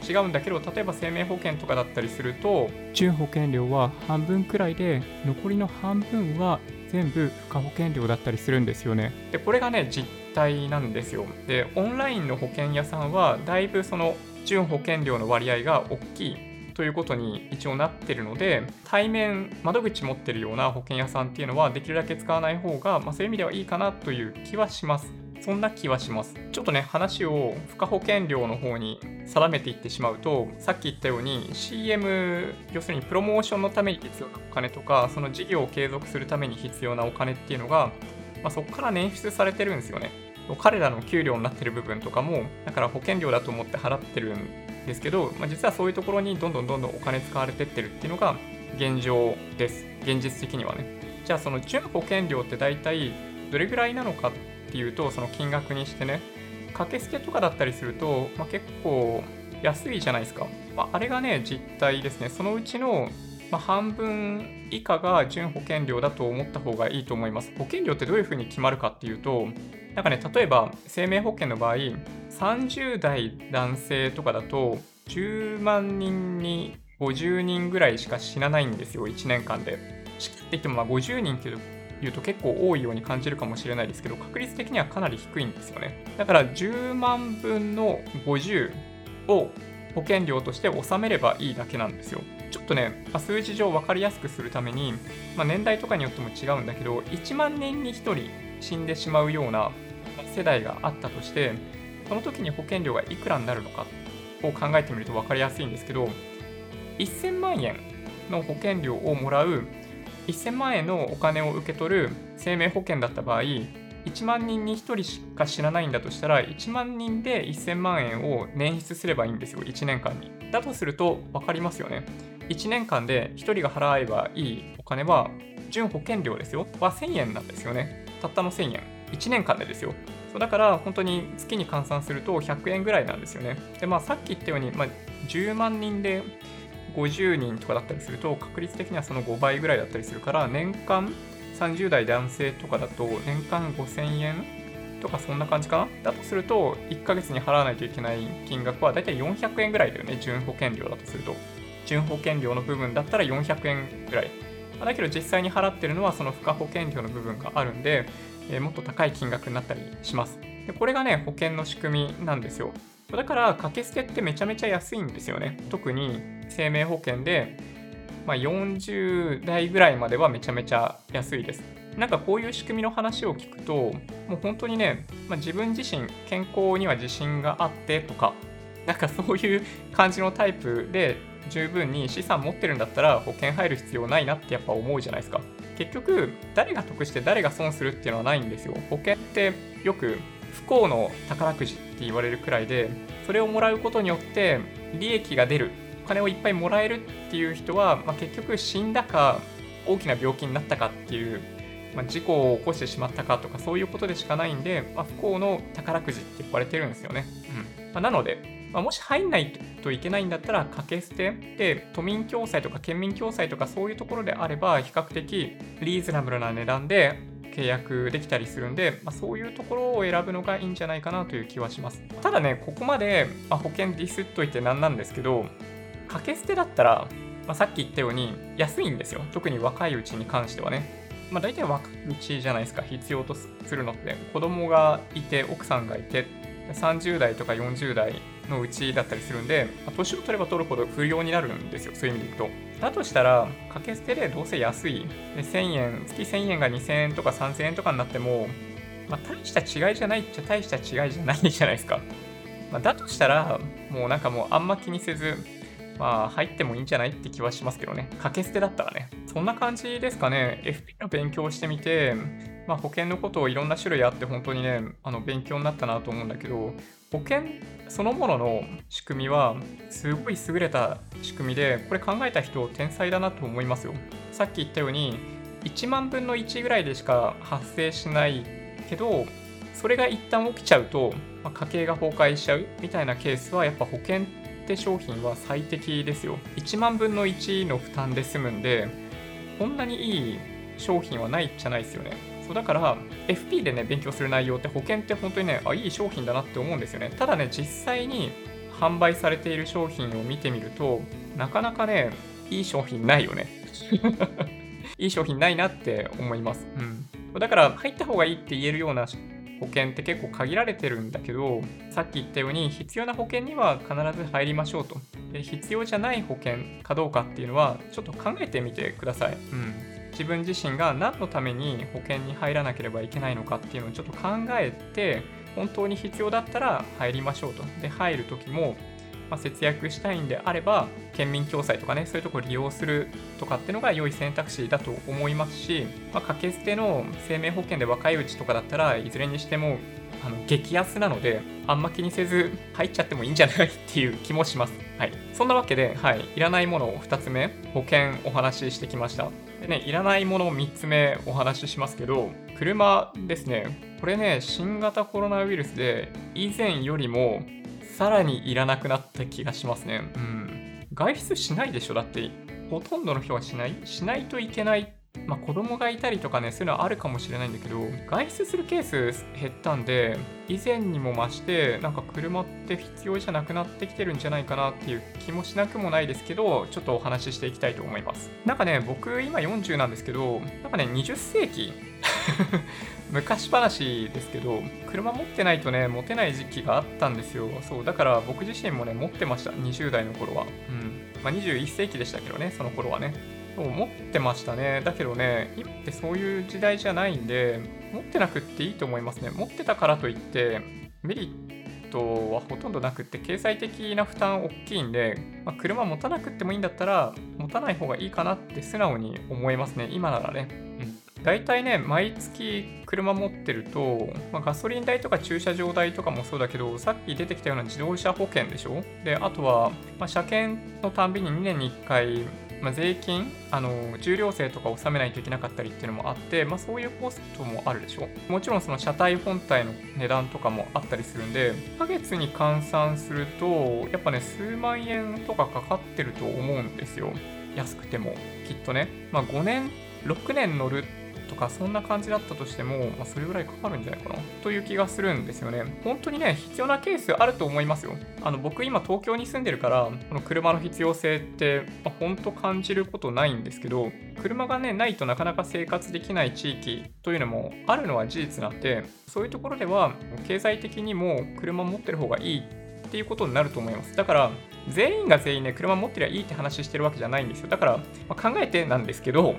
違うんだけど、例えば生命保険とかだったりすると、純保険料は半分くらいで、残りの半分は全部付加保険料だったりするんですよね。で、これがね、実態なんですよ。で、オンラインの保険屋さんは、だいぶその純保険料の割合が大きいということに一応なってるので対面窓口持ってるような保険屋さんっていうのはできるだけ使わない方が、まあ、そういう意味ではいいかなという気はします。そんな気はします。ちょっとね話を付加保険料の方に定めていってしまうとさっき言ったように CM 要するにプロモーションのために必要なお金とかその事業を継続するために必要なお金っていうのが、まあ、そこから捻出されてるんですよね。彼らの給料になってる部分とかもだから保険料だと思って払ってるんですけど、まあ、実はそういうところにどんどんどんどんお金使われてってるっていうのが現状です。現実的にはね。じゃあその純保険料って大体どれぐらいなのかっていうと、その金額にしてね、掛け捨てとかだったりすると、まあ、結構安いじゃないですか。まあ、あれがね、実態ですね。そのうちのまあ、半分以下が純保険料だと思った方がいいと思います。保険料ってどういうふうに決まるかっていうと、なんかね、例えば生命保険の場合、30代男性とかだと、10万人に50人ぐらいしか死なないんですよ、1年間で。死って言ってもまあ50人っていうと結構多いように感じるかもしれないですけど、確率的にはかなり低いんですよね。だから10万分の50を保険料として納めればいいだけなんですよ。ちょっとね、まあ、数字上分かりやすくするために、まあ、年代とかによっても違うんだけど、1万人に1人死んでしまうような世代があったとして、その時に保険料がいくらになるのかを考えてみると分かりやすいんですけど、1000万円の保険料をもらう、1000万円のお金を受け取る生命保険だった場合、1万人に1人しか知らないんだとしたら、1万人で1000万円を捻出すればいいんですよ、1年間に。だとすると分かりますよね。1年間で1人が払えばいいお金は、純保険料ですよ、は1000円なんですよね。たったの1000円。1年間でですよ。そうだから本当に月に換算すると100円ぐらいなんですよね。で、まあさっき言ったように、まあ、10万人で50人とかだったりすると確率的にはその5倍ぐらいだったりするから年間30代男性とかだと年間5000円とかそんな感じかな？だとすると1ヶ月に払わないといけない金額はだいたい400円ぐらいだよね純保険料だとすると。純保険料の部分だったら400円ぐらい。だけど実際に払ってるのはその付加保険料の部分があるんでえー、もっと高い金額になったりします。でこれがね、保険の仕組みなんですよ。だから、掛け捨てってめちゃめちゃ安いんですよね。特に生命保険で、まあ、40代ぐらいまではめちゃめちゃ安いです。なんかこういう仕組みの話を聞くと、もう本当にね、まあ、自分自身健康には自信があってとか、なんかそういう感じのタイプで十分に資産持ってるんだったら保険入る必要ないなってやっぱ思うじゃないですか。結局誰が得して誰が損するっていうのはないんですよ。保険ってよく不幸の宝くじって言われるくらいでそれをもらうことによって利益が出る。お金をいっぱいもらえるっていう人は、まあ、結局死んだか大きな病気になったかっていう、まあ、事故を起こしてしまったかとかそういうことでしかないんで、まあ、不幸の宝くじって言われてるんですよね、うん。ま、なのでまあ、もし入んないといけないんだったら、掛け捨てで、都民共済とか県民共済とかそういうところであれば、比較的リーズナブルな値段で契約できたりするんで、まあ、そういうところを選ぶのがいいんじゃないかなという気はします。ただね、ここまで、まあ、保険ディスっといてなんなんですけど、掛け捨てだったら、まあ、さっき言ったように安いんですよ。特に若いうちに関してはね。まあ、大体若いうちじゃないですか、必要とするのって。子供がいて、奥さんがいて、30代とか40代のうちだったりするんで、ま年を取れば取るほど不良になるんですよ、そういう意味で言うと。だとしたら、掛け捨てでどうせ安い。で、1000円、月1000円が2000円とか3000円とかになっても、まあ、大した違いじゃないっちゃ大した違いじゃないじゃないですか。まあ、だとしたら、もうなんかもうあんま気にせず、まあ入ってもいいんじゃないって気はしますけどね。掛け捨てだったらね。そんな感じですかね。FP の勉強してみて、まあ、保険のことをいろんな種類あって本当にね、あの勉強になったなと思うんだけど、保険そのものの仕組みはすごい優れた仕組みで、これ考えた人天才だなと思いますよ。さっき言ったように、1万分の1ぐらいでしか発生しないけど、それが一旦起きちゃうと、まあ、家計が崩壊しちゃうみたいなケースはやっぱ保険って商品は最適ですよ。1万分の1の負担で済むんで、こんなにいい商品はないじゃないですよね。そうだから FP でね勉強する内容って保険って本当にねあいい商品だなって思うんですよね。ただね実際に販売されている商品を見てみるとなかなかねいい商品ないよね。[LAUGHS] いい商品ないなって思います、うん、だから入った方がいいって言えるような保険って結構限られてるんだけどさっき言ったように必要な保険には必ず入りましょうと。で必要じゃない保険かどうかっていうのはちょっと考えてみてください、うん。自分自身が何のために保険に入らなければいけないのかっていうのをちょっと考えて本当に必要だったら入りましょうと。で入る時も、まあ、節約したいんであれば県民共済とかねそういうとこ利用するとかっていうのが良い選択肢だと思いますし、まあ、掛け捨ての生命保険で若いうちとかだったらいずれにしてもあの激安なのであんま気にせず入っちゃってもいいんじゃないっていう気もします。はい。そんなわけで、はい。いらないものを2つ目、保険お話ししてきました。でね、いらないもの3つ目お話ししますけど、車ですね。これね、新型コロナウイルスで以前よりもさらにいらなくなった気がしますね。うん。外出しないでしょ？だって、ほとんどの人はしない？しないといけないまあ、子供がいたりとかね、そういうのはあるかもしれないんだけど、外出するケース減ったんで、以前にも増して、なんか車って必要じゃなくなってきてるんじゃないかなっていう気もしなくもないですけど、ちょっとお話ししていきたいと思います。なんかね、僕今40なんですけど、なんかね、20世紀 [LAUGHS] 昔話ですけど、車持ってないとね、持てない時期があったんですよ。そう、だから僕自身もね、持ってました。20代の頃は。うん。まあ、21世紀でしたけどね、その頃はね。そう持ってましたね。だけどね、今ってそういう時代じゃないんで、持ってなくっていいと思いますね。持ってたからといって、メリットはほとんどなくって、経済的な負担大きいんで、まあ、車持たなくってもいいんだったら、持たない方がいいかなって素直に思いますね。今ならね。うん大体ね、毎月車持ってると、まあ、ガソリン代とか駐車場代とかもそうだけど、さっき出てきたような自動車保険でしょ？で、あとは、まあ、車検のたんびに2年に1回、まあ、税金、あの、重量税とか納めないといけなかったりっていうのもあって、まあ、そういうコストもあるでしょ。もちろんその車体本体の値段とかもあったりするんで、1ヶ月に換算すると、やっぱね、数万円とかかかってると思うんですよ。安くても、きっとね。まあ、5年、6年乗るとかそんな感じだったとしても、まあ、それぐらいかかるんじゃないかなという気がするんですよね。本当にね、必要なケースあると思いますよ。あの僕今東京に住んでるから、この車の必要性って、まあ、本当感じることないんですけど、車がね、ないとなかなか生活できない地域というのもあるのは事実なんで、そういうところでは経済的にも車持ってる方がいいっていうことになると思います。だから、全員が全員ね、車持ってりゃいいって話してるわけじゃないんですよ。だから、まあ、考えてなんですけど、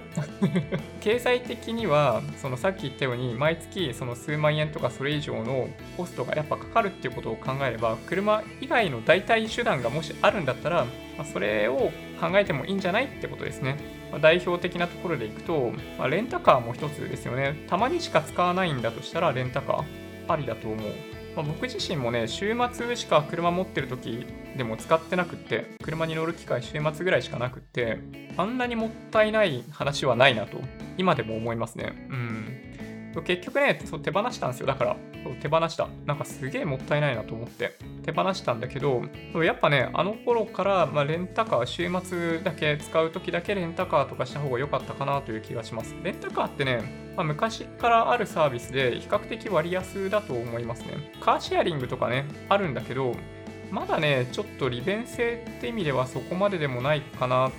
[LAUGHS] 経済的には、そのさっき言ったように、毎月その数万円とかそれ以上のコストがやっぱかかるっていうことを考えれば、車以外の代替手段がもしあるんだったら、まあ、それを考えてもいいんじゃないってことですね。まあ、代表的なところでいくと、ま、レンタカーも一つですよね。たまにしか使わないんだとしたら、レンタカーありだと思う。まあ、僕自身もね、週末しか車持ってる時でも使ってなくって、車に乗る機会週末ぐらいしかなくって、あんなにもったいない話はないなと、今でも思いますね。うん。結局ね、そう手放したんですよ。だから、手放した。なんかすげえもったいないなと思って、手放したんだけど、やっぱね、あの頃から、まあ、レンタカー、週末だけ使う時だけレンタカーとかした方が良かったかなという気がします。レンタカーってね、まあ、昔からあるサービスで比較的割安だと思いますね。カーシェアリングとかね、あるんだけど、まだね、ちょっと利便性って意味ではそこまででもないかなっ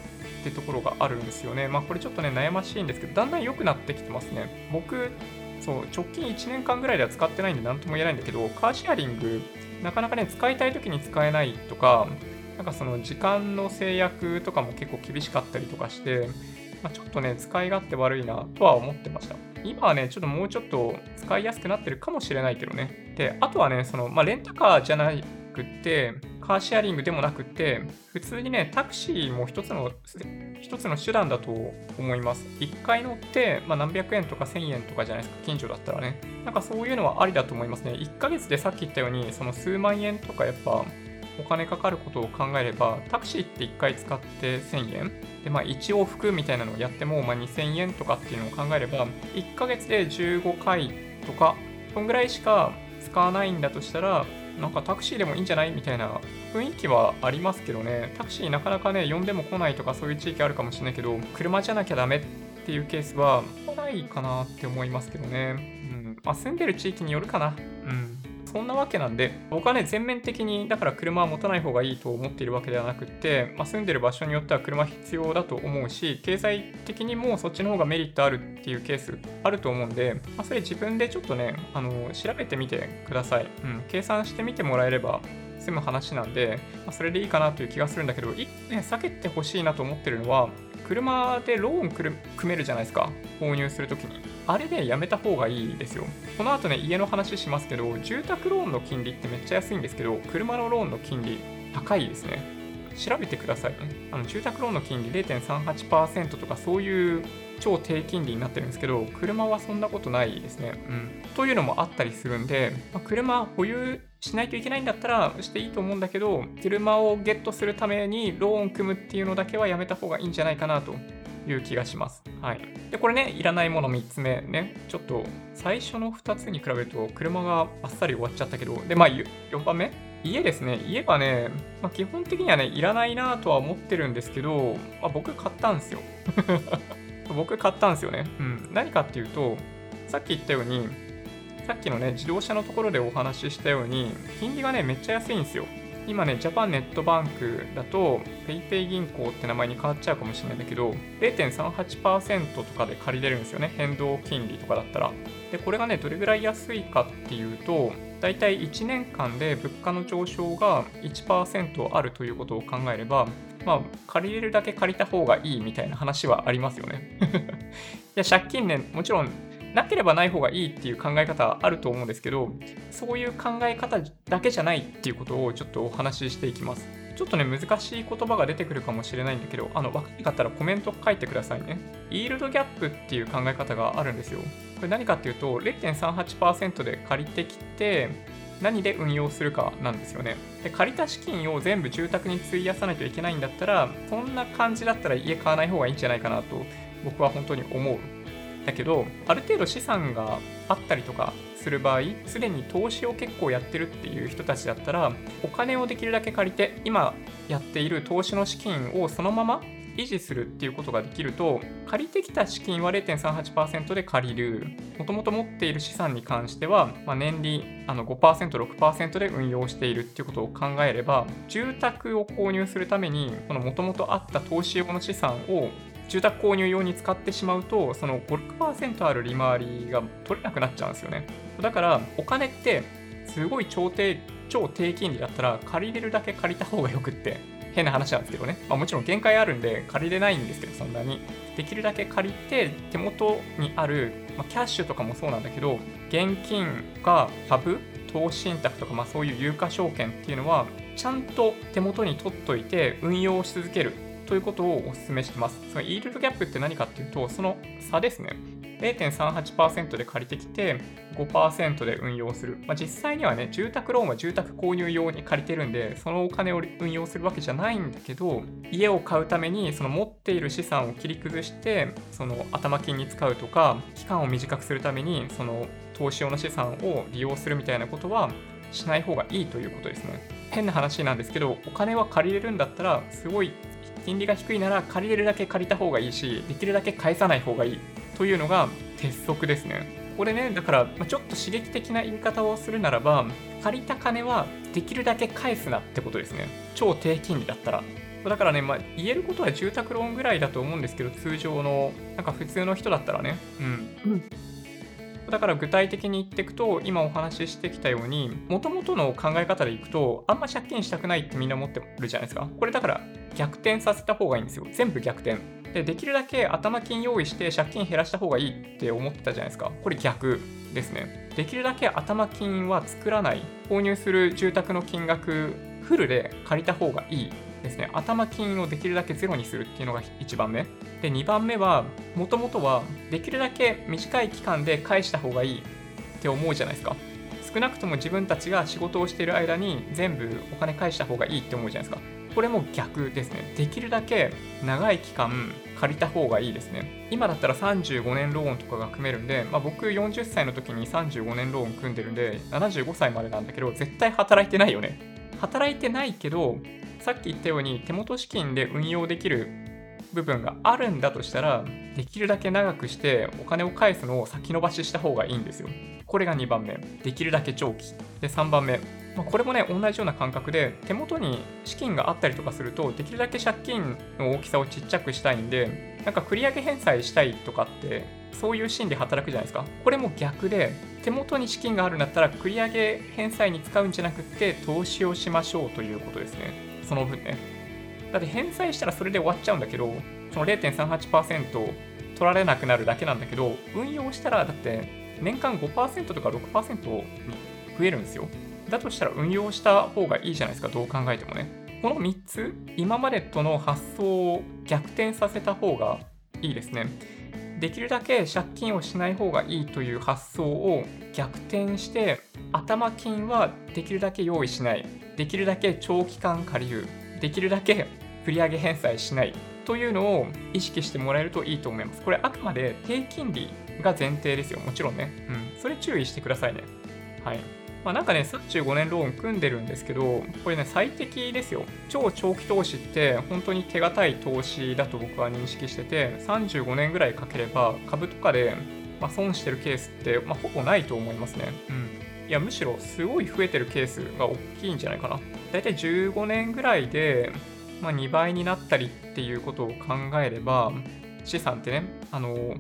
てところがあるんですよね。まあこれちょっとね悩ましいんですけど、だんだん良くなってきてますね。僕、そう直近1年間ぐらいでは使ってないんで何とも言えないんだけどカーシェアリングなかなかね使いたい時に使えないとかなんかその時間の制約とかも結構厳しかったりとかして、まあ、ちょっとね、使い勝手悪いなとは思ってました。今はね、ちょっともうちょっと使いやすくなってるかもしれないけどね。で、あとはね、その、まあ、レンタカーじゃないくって、カーシェアリングでもなくって、普通にね、タクシーも一つの、一つの手段だと思います。1回乗って、まあ、何百円とか1000円とかじゃないですか、近所だったらね。なんかそういうのはありだと思いますね。1ヶ月でさっき言ったように、その数万円とかやっぱ、お金かかることを考えれば、タクシーって1回使って1000円で、まあ、1往復みたいなのをやっても、まあ、2000円とかっていうのを考えれば、1ヶ月で15回とか、そんぐらいしか使わないんだとしたら、なんかタクシーでもいいんじゃないみたいな雰囲気はありますけどね、タクシーなかなかね、呼んでも来ないとかそういう地域あるかもしれないけど、車じゃなきゃダメっていうケースは来ないかなって思いますけどね。うん。まあ、住んでる地域によるかな。うん。そんなわけなんで、僕はね、全面的に、だから車は持たない方がいいと思っているわけではなくて、まあ、住んでる場所によっては車必要だと思うし、経済的にもそっちの方がメリットあるっていうケースあると思うんで、まあ、それ自分でちょっとね、あの、調べてみてください。うん、計算してみてもらえれば、済む話なんで、まあ、それでいいかなという気がするんだけど、ね、避けてほしいなと思ってるのは、車でローン組めるじゃないですか、購入するときに。あれね、やめた方がいいですよ。この後ね、家の話しますけど、住宅ローンの金利ってめっちゃ安いんですけど、車のローンの金利高いですね。調べてくださいね。あの住宅ローンの金利0.38%とかそういう超低金利になってるんですけど、車はそんなことないですね。うん。というのもあったりするんで、まあ、車保有しないといけないんだったらしていいと思うんだけど、車をゲットするためにローン組むっていうのだけはやめた方がいいんじゃないかなという気がします。はい。で、これね、いらないもの3つ目ね、ちょっと最初の2つに比べると車があっさり終わっちゃったけど、で、まあ4番目？家ですね。家はね、まあ、基本的にはね、いらないなとは思ってるんですけど、まあ、僕買ったんですよ。[LAUGHS] 僕買ったんですよね。うん。何かっていうと、さっき言ったように、さっきのね、自動車のところでお話ししたように、金利がね、めっちゃ安いんですよ。今ね、ジャパンネットバンクだと PayPay 銀行って名前に変わっちゃうかもしれないんだけど、0.38%とかで借りれるんですよね。変動金利とかだったら。で、これがね、どれぐらい安いかっていうと、だいたい1年間で物価の上昇が1%あるということを考えれば、まあ、借りれるだけ借りた方がいいみたいな話はありますよね。[LAUGHS] いや、借金ね、もちろんなければない方がいいっていう考え方あると思うんですけど、そういう考え方だけじゃないっていうことをちょっとお話ししていきます。ちょっとね、難しい言葉が出てくるかもしれないんだけど、あの、分かりかったらコメント書いてくださいね。イールドギャップっていう考え方があるんですよ。これ何かっていうと、0.38%で借りてきて、何で運用するかなんですよね。で、借りた資金を全部住宅に費やさないといけないんだったら、そんな感じだったら家買わない方がいいんじゃないかなと僕は本当に思う。だけど、ある程度資産があったりとかする場合、すでに投資を結構やってるっていう人たちだったら、お金をできるだけ借りて、今やっている投資の資金をそのまま維持するっていうことができると、借りてきた資金は0.38%で借りる、もともと持っている資産に関しては、まあ、年利あの5%、6%で運用しているっていうことを考えれば、住宅を購入するために、このもともとあった投資用の資産を住宅購入用に使ってしまうと、その5%ある利回りが取れなくなっちゃうんですよね。だから、お金って、すごい超低、超低金利だったら、借りれるだけ借りた方がよくって、変な話なんですけどね。まあ、もちろん限界あるんで、借りれないんですけど、そんなに。できるだけ借りて、手元にある、まあ、キャッシュとかもそうなんだけど、現金が株、投資信託とか、まあ、そういう有価証券っていうのは、ちゃんと手元に取っといて運用し続けるということをお勧めしてます。そのイールドギャップって何かっていうと、その差ですね。0.38%で借りてきて5%で運用する。まあ、実際にはね、住宅ローンは住宅購入用に借りてるんで、そのお金を運用するわけじゃないんだけど、家を買うためにその持っている資産を切り崩して、その頭金に使うとか、期間を短くするために、その投資用の資産を利用するみたいなことはしない方がいいということですね。変な話なんですけど、お金は借りれるんだったら、すごい金利が低いなら借りれるだけ借りた方がいいし、できるだけ返さない方がいいというのが鉄則ですね。これね、だから、ちょっと刺激的な言い方をするならば、借りた金はできるだけ返すなってことですね。超低金利だったら。だからね、まあ、言えることは住宅ローンぐらいだと思うんですけど、通常の、なんか普通の人だったらね。うん。だから具体的に言っていくと、今お話ししてきたように、もともとの考え方でいくと、あんま借金したくないってみんな思ってるじゃないですか。これだから逆転させた方がいいんですよ。全部逆転。で、できるだけ頭金用意して借金減らした方がいいって思ってたじゃないですか。これ逆ですね。できるだけ頭金は作らない。購入する住宅の金額、フルで借りた方がいいですね。頭金をできるだけゼロにするっていうのが1番目。で、2番目は、もともとはできるだけ短い期間で返した方がいいって思うじゃないですか。少なくとも自分たちが仕事をしている間に全部お金返した方がいいって思うじゃないですか。これも逆ですね。できるだけ長い期間借りた方がいいですね。今だったら35年ローンとかが組めるんで、まあ、僕40歳の時に35年ローン組んでるんで、75歳までなんだけど、絶対働いてないよね。働いてないけど、さっき言ったように手元資金で運用できる部分があるんだとしたら、できるだけ長くしてお金を返すのを先延ばしした方がいいんですよ。これが2番目。できるだけ長期。で、3番目。まあ、これもね、同じような感覚で、手元に資金があったりとかすると、できるだけ借金の大きさをちっちゃくしたいんで、なんか繰り上げ返済したいとかって、そういうシーンで働くじゃないですか。これも逆で、手元に資金があるんだったら、繰り上げ返済に使うんじゃなくて、投資をしましょうということですね。その分ね。だって返済したらそれで終わっちゃうんだけど、その0.38%取られなくなるだけなんだけど、運用したらだって年間5%とか6%に増えるんですよ。だとしたら運用した方がいいじゃないですか、どう考えてもね。この3つ、今までとの発想を逆転させた方がいいですね。できるだけ借金をしない方がいいという発想を逆転して、頭金はできるだけ用意しない。できるだけ長期間借りる。できるだけ振り上げ返済しないというのを意識してもらえるといいと思います。これあくまで低金利が前提ですよ。もちろんね。うん。それ注意してくださいね。はい。まあ、なんかね、35年ローン組んでるんですけど、これね、最適ですよ。超長期投資って本当に手堅い投資だと僕は認識してて、35年ぐらいかければ株とかで、まあ、損してるケースって、まあ、ほぼないと思いますね。うん。いや、むしろすごい増えてるケースが大きいんじゃないかな。だいたい15年ぐらいで、まあ、2倍になったりっていうことを考えれば、資産ってね、あの、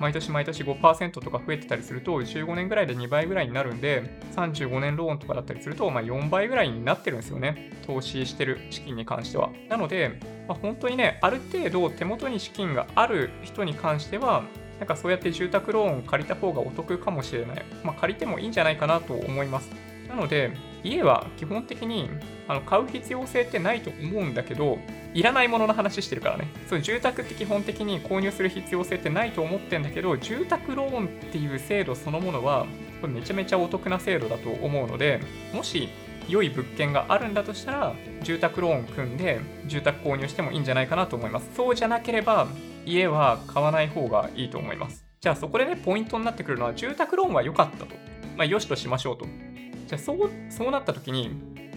毎年毎年5%とか増えてたりすると、15年ぐらいで2倍ぐらいになるんで、35年ローンとかだったりすると、まあ、4倍ぐらいになってるんですよね。投資してる資金に関しては。なので、まあ、本当にね、ある程度手元に資金がある人に関しては、なんかそうやって住宅ローンを借りた方がお得かもしれない。まあ、借りてもいいんじゃないかなと思います。なので、家は基本的にあの買う必要性ってないと思うんだけど、いらないものの話してるからね。そう住宅って基本的に購入する必要性ってないと思ってんだけど、住宅ローンっていう制度そのものは、これめちゃめちゃお得な制度だと思うので、もし良い物件があるんだとしたら、住宅ローン組んで住宅購入してもいいんじゃないかなと思います。そうじゃなければ、家は買わない方がいいと思います。じゃあそこでね、ポイントになってくるのは、住宅ローンは良かったと。まあ、よしとしましょうと。じゃあそう、そうなった時に、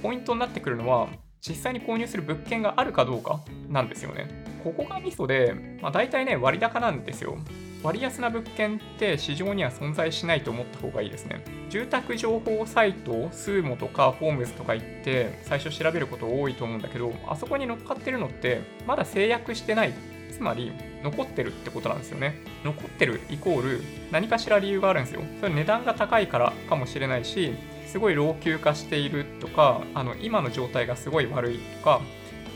ポイントになってくるのは、実際に購入する物件があるかどうかなんですよね。ここがミソで、まあ、大体ね、割高なんですよ。割安な物件って市場には存在しないと思った方がいいですね。住宅情報サイト、スーモとかホームズとか行って最初調べること多いと思うんだけど、あそこに乗っかってるのってまだ制約してない。つまり残ってるってことなんですよね。残ってるイコール何かしら理由があるんですよ。それ値段が高いからかもしれないし、すごい老朽化しているとか、あの今の状態がすごい悪いとか、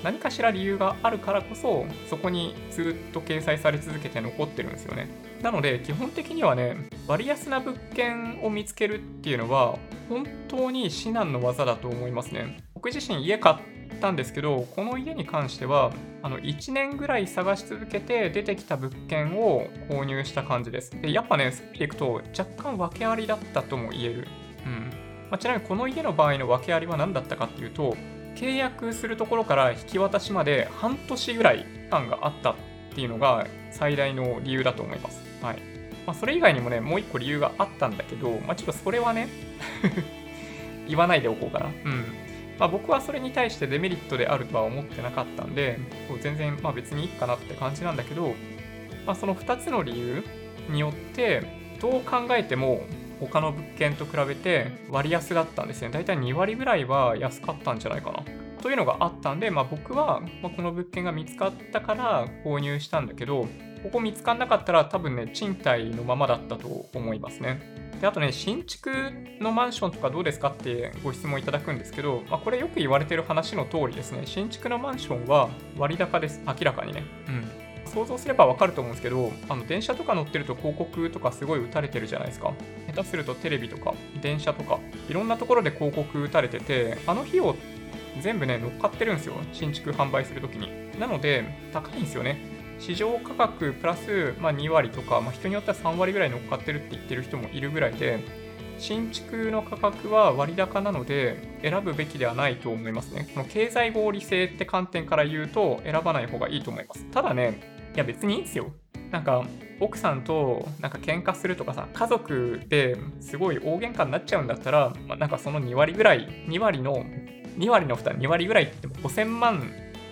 何かしら理由があるからこそ、そこにずっと掲載され続けて残ってるんですよね。なので、基本的にはね、割安な物件を見つけるっていうのは、本当に至難の技だと思いますね。僕自身家買ったんですけど、この家に関しては、あの1年ぐらい探し続けて出てきた物件を購入した感じです。で、やっぱね、そっていくと若干訳ありだったとも言える。うん。まあ、ちなみにこの家の場合の訳ありは何だったかっていうと、契約するところから引き渡しまで半年ぐらい間があったっていうのが最大の理由だと思います。はい。まあ、それ以外にもね、もう一個理由があったんだけど、まあ、ちょっとそれはね [LAUGHS] 言わないでおこうかな。うん。まあ、僕はそれに対してデメリットであるとは思ってなかったんで、全然まあ別にいいかなって感じなんだけど、まあ、その2つの理由によって、どう考えても他の物件と比べて割安だったんですね。だいたい2割ぐらいは安かったんじゃないかな。というのがあったんで、まあ、僕は、まこの物件が見つかったから購入したんだけど、ここ見つかんなかったら多分ね、賃貸のままだったと思いますね。であとね、新築のマンションとかどうですかってご質問いただくんですけど、まあ、これよく言われてる話の通りですね、新築のマンションは割高です、明らかにね。うん想像すればわかると思うんですけど、あの電車とか乗ってると広告とかすごい打たれてるじゃないですか。下手するとテレビとか電車とか、いろんなところで広告打たれてて、あの費用全部ね、乗っかってるんですよ。新築販売するときに。なので、高いんですよね。市場価格プラス、まあ、2割とか、まあ、人によっては3割ぐらい乗っかってるって言ってる人もいるぐらいで、新築の価格は割高なので選ぶべきではないと思いますね。この経済合理性って観点から言うと選ばない方がいいと思います。ただね、いや別にいいですよ。なんか奥さんとなんか喧嘩するとかさ、家族ですごい大喧嘩になっちゃうんだったら、まあ、なんかその2割ぐらい、2割の、2割の負担、2割ぐらいって言っても5000万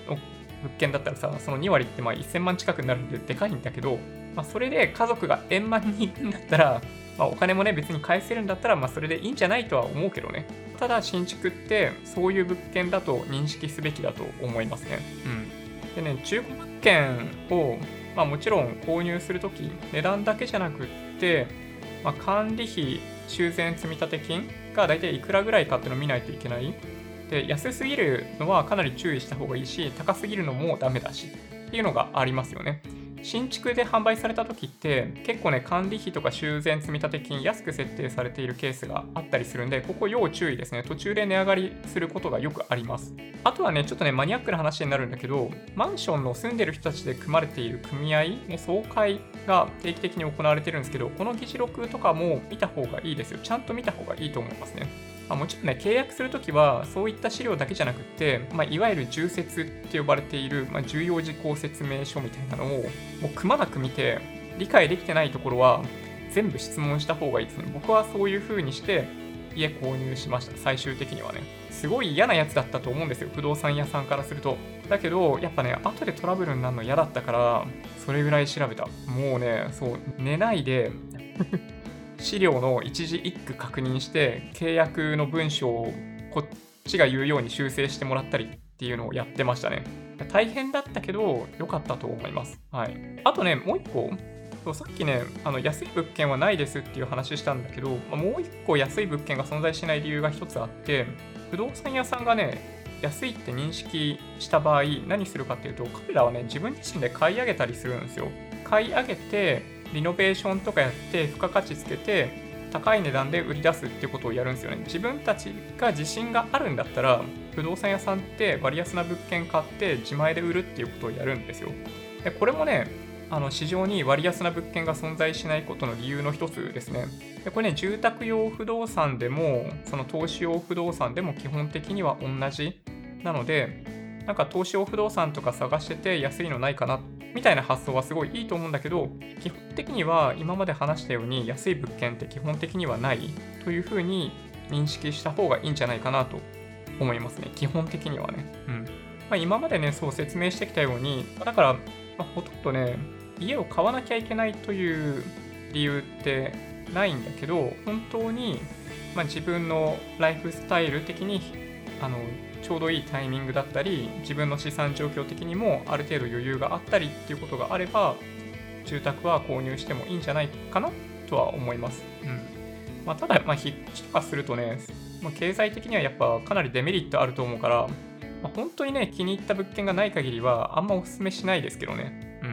の物件だったらさ、その2割ってまあ1000万近くになるんででかいんだけど、まあ、それで家族が円満に行くんだったら、まあ、お金もね別に返せるんだったら、まあ、それでいいんじゃないとは思うけどね。ただ新築ってそういう物件だと認識すべきだと思いますね。うん。でね、中古物件を、まあ、もちろん購入するとき、値段だけじゃなくって、まあ、管理費、修繕積立金が大体いくらぐらいかっていうのを見ないといけない。で、安すぎるのはかなり注意した方がいいし、高すぎるのもダメだしっていうのがありますよね。新築で販売された時って結構ね管理費とか修繕積立金安く設定されているケースがあったりするんでここ要注意ですね。途中で値上がりすることがよくあります。あとはねちょっとねマニアックな話になるんだけどマンションの住んでる人たちで組まれている組合の総会が定期的に行われてるんですけどこの議事録とかも見た方がいいですよ。ちゃんと見た方がいいと思いますね。まあ、もちろんね、契約するときは、そういった資料だけじゃなくて、まあ、いわゆる重説って呼ばれている、まあ、重要事項説明書みたいなのを、もうくまなく見て、理解できてないところは、全部質問した方がいいですね。僕はそういう風にして、家購入しました、最終的にはね。すごい嫌なやつだったと思うんですよ、不動産屋さんからすると。だけど、やっぱね、後でトラブルになるの嫌だったから、それぐらい調べた。もうね、そう、寝ないで資料の一字一句確認して契約の文章をこっちが言うように修正してもらったりっていうのをやってましたね。大変だったけど良かったと思います。はい。あとね、もう一個、そうさっきね、あの安い物件はないですっていう話したんだけど、もう一個安い物件が存在しない理由が一つあって、不動産屋さんがね、安いって認識した場合、何するかっていうと、彼らはね、自分自身で買い上げたりするんですよ。買い上げて、リノベーションとかやって付加価値つけて高い値段で売り出すっていうことをやるんですよね自分たちが自信があるんだったら不動産屋さんって割安な物件買って自前で売るっていうことをやるんですよでこれもねあの市場に割安な物件が存在しないことの理由の一つですね。でこれね、住宅用不動産でも、その投資用不動産でも基本的には同じなので、なんか投資用不動産とか探してて安いのないかなみたいな発想はすごいいいと思うんだけど、基本的には今まで話したように安い物件って基本的にはないというふうに認識した方がいいんじゃないかなと思いますね。基本的にはね。うん。まあ、今までね、そう説明してきたように、だから、まあ、ほとんどね、家を買わなきゃいけないという理由ってないんだけど、本当に、まあ、自分のライフスタイル的にあのちょうどいいタイミングだったり自分の資産状況的にもある程度余裕があったりっていうことがあれば住宅は購入してもいいんじゃないかなとは思います。うんまあ、ただ、まあ、引っ越しとかするとね、まあ、経済的にはやっぱかなりデメリットあると思うから、まあ、本当にね、気に入った物件がない限りはあんまお勧めしないですけどね。う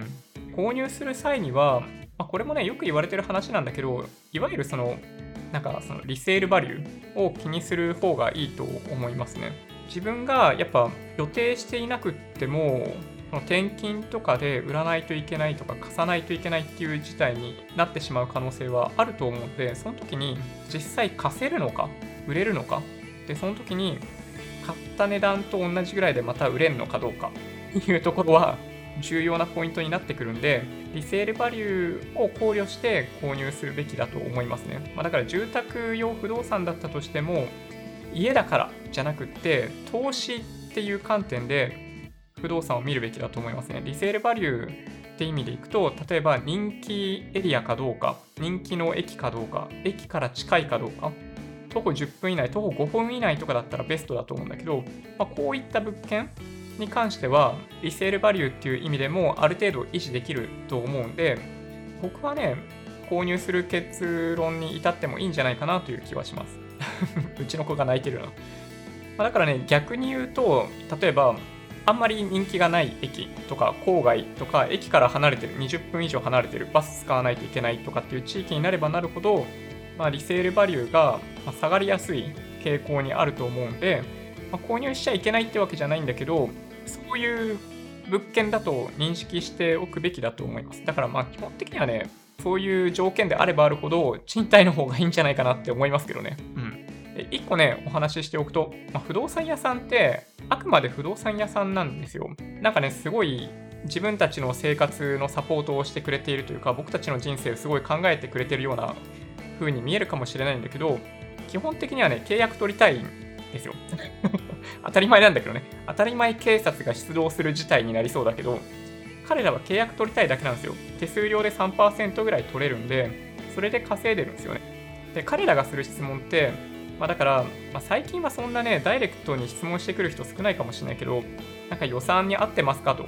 ん。購入する際には、まあ、これもね、よく言われてる話なんだけど、いわゆるその、なんかそのリセールバリューを気にする方がいいと思いますね。自分がやっぱ予定していなくっても転勤とかで売らないといけないとか貸さないといけないっていう事態になってしまう可能性はあると思うのでその時に実際貸せるのか売れるのかでその時に買った値段と同じぐらいでまた売れるのかどうかっていうところは重要なポイントになってくるんでリセールバリューを考慮して購入するべきだと思いますね、まあ、だから住宅用不動産だったとしても家だからじゃなくって投資っていう観点で不動産を見るべきだと思いますね。リセールバリューって意味でいくと例えば人気エリアかどうか人気の駅かどうか駅から近いかどうか徒歩10分以内徒歩5分以内とかだったらベストだと思うんだけど、まあ、こういった物件に関してはリセールバリューっていう意味でもある程度維持できると思うんで僕はね購入する結論に至ってもいいんじゃないかなという気はします。[LAUGHS] うちの子が泣いてるな。まあ、だからね、逆に言うと、例えば、あんまり人気がない駅とか郊外とか駅から離れてる20分以上離れてるバス使わないといけないとかっていう地域になればなるほど、まあ、リセールバリューが下がりやすい傾向にあると思うんで、まあ、購入しちゃいけないってわけじゃないんだけどそういう物件だと認識しておくべきだと思いますだからまあ基本的にはねそういう条件であればあるほど賃貸の方がいいんじゃないかなって思いますけどねうん1個ね、お話ししておくと、まあ、不動産屋さんって、あくまで不動産屋さんなんですよ。なんかね、すごい自分たちの生活のサポートをしてくれているというか、僕たちの人生をすごい考えてくれてるような風に見えるかもしれないんだけど、基本的にはね、契約取りたいんですよ。[LAUGHS] 当たり前なんだけどね、当たり前警察が出動する事態になりそうだけど、彼らは契約取りたいだけなんですよ。手数料で3%ぐらい取れるんで、それで稼いでるんですよね。で、彼らがする質問って、まあ、だから、まあ、最近はそんなね、ダイレクトに質問してくる人少ないかもしれないけど、なんか予算に合ってますかと。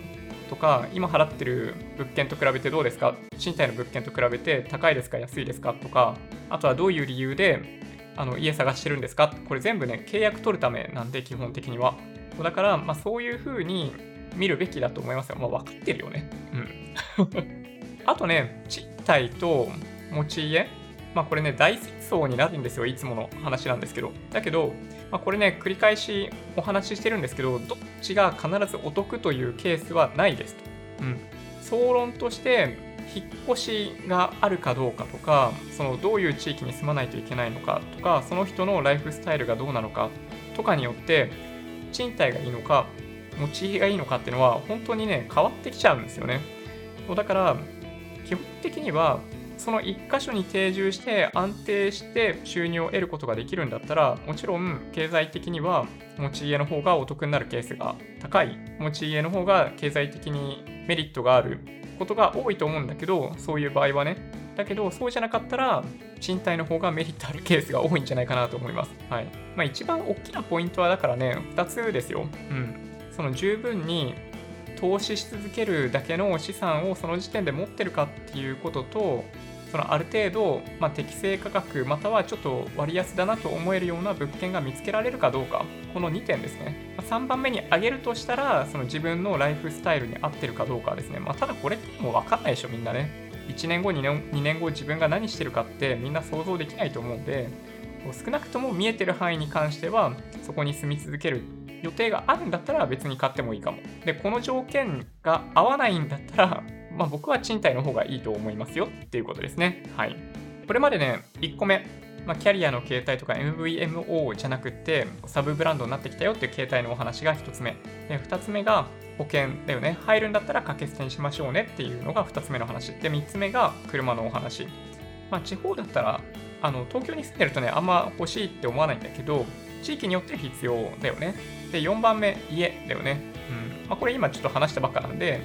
とか、今払ってる物件と比べてどうですか？賃貸の物件と比べて高いですか？安いですか？とか、あとはどういう理由であの家探してるんですか？これ全部ね、契約取るためなんで、基本的には。だから、まあ、そういう風に見るべきだと思いますよ。まあ、分かってるよね。うん。[LAUGHS] あとね、賃貸と持ち家まあこれね、大戦争になるんですよ、いつもの話なんですけど。だけど、まあ、これね、繰り返しお話ししてるんですけど、どっちが必ずお得というケースはないですと。うん。総論として、引っ越しがあるかどうかとか、そのどういう地域に住まないといけないのかとか、その人のライフスタイルがどうなのかとかによって、賃貸がいいのか、持ち家がいいのかっていうのは、本当にね、変わってきちゃうんですよね。だから、基本的には、その1箇所に定住して安定して収入を得ることができるんだったらもちろん経済的には持ち家の方がお得になるケースが高い持ち家の方が経済的にメリットがあることが多いと思うんだけどそういう場合はねだけどそうじゃなかったら賃貸の方がメリットあるケースが多いんじゃないかなと思います。はいまあ、一番大きなポイントはだからね2つですよ。うん、その十分に投資し続けるだけの資産をその時点で持ってるかっていうこととそのある程度、まあ、適正価格またはちょっと割安だなと思えるような物件が見つけられるかどうかこの2点ですね、ま、3番目に挙げるとしたらその自分のライフスタイルに合ってるかどうかですね、まあ、ただこれってもう分かんないでしょみんなね。1年後2年 ,2 年後自分が何してるかってみんな想像できないと思うんで少なくとも見えてる範囲に関してはそこに住み続ける予定があるんだったら別に買ってもいいかもでこの条件が合わないんだったら [LAUGHS] まあ、僕は賃貸の方がいいと思いますよっていうことですね。はい。これまでね、1個目、まあ、キャリアの携帯とか MVMO じゃなくて、サブブランドになってきたよっていう携帯のお話が1つ目。で、2つ目が保険だよね。入るんだったら掛け捨てにしましょうねっていうのが2つ目の話。で、3つ目が車のお話。まあ、地方だったら、あの東京に住んでるとね、あんま欲しいって思わないんだけど、地域によって必要だよね。で、4番目、家だよね。うん。まあ、これ今ちょっと話したばっかなんで、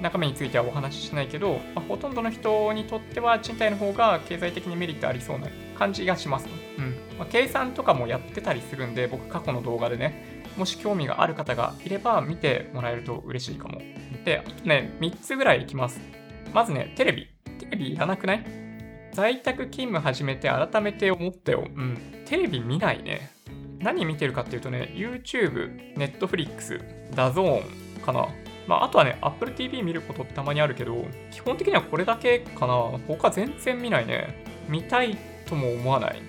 中身についてはお話ししないけど、まあ、ほとんどの人にとっては賃貸の方が経済的にメリットありそうな感じがします。うんまあ、計算とかもやってたりするんで、僕過去の動画でね、もし興味がある方がいれば見てもらえると嬉しいかも。で、あとね、3つぐらいいきます。まずね、テレビ。テレビいらなくない？在宅勤務始めて改めて思ったよ。うん。テレビ見ないね。何見てるかっていうとね、YouTube、Netflix、 DAZN かな。まあ、あとはね、Apple TV 見ることってたまにあるけど、基本的にはこれだけかな。他全然見ないね。見たいとも思わない。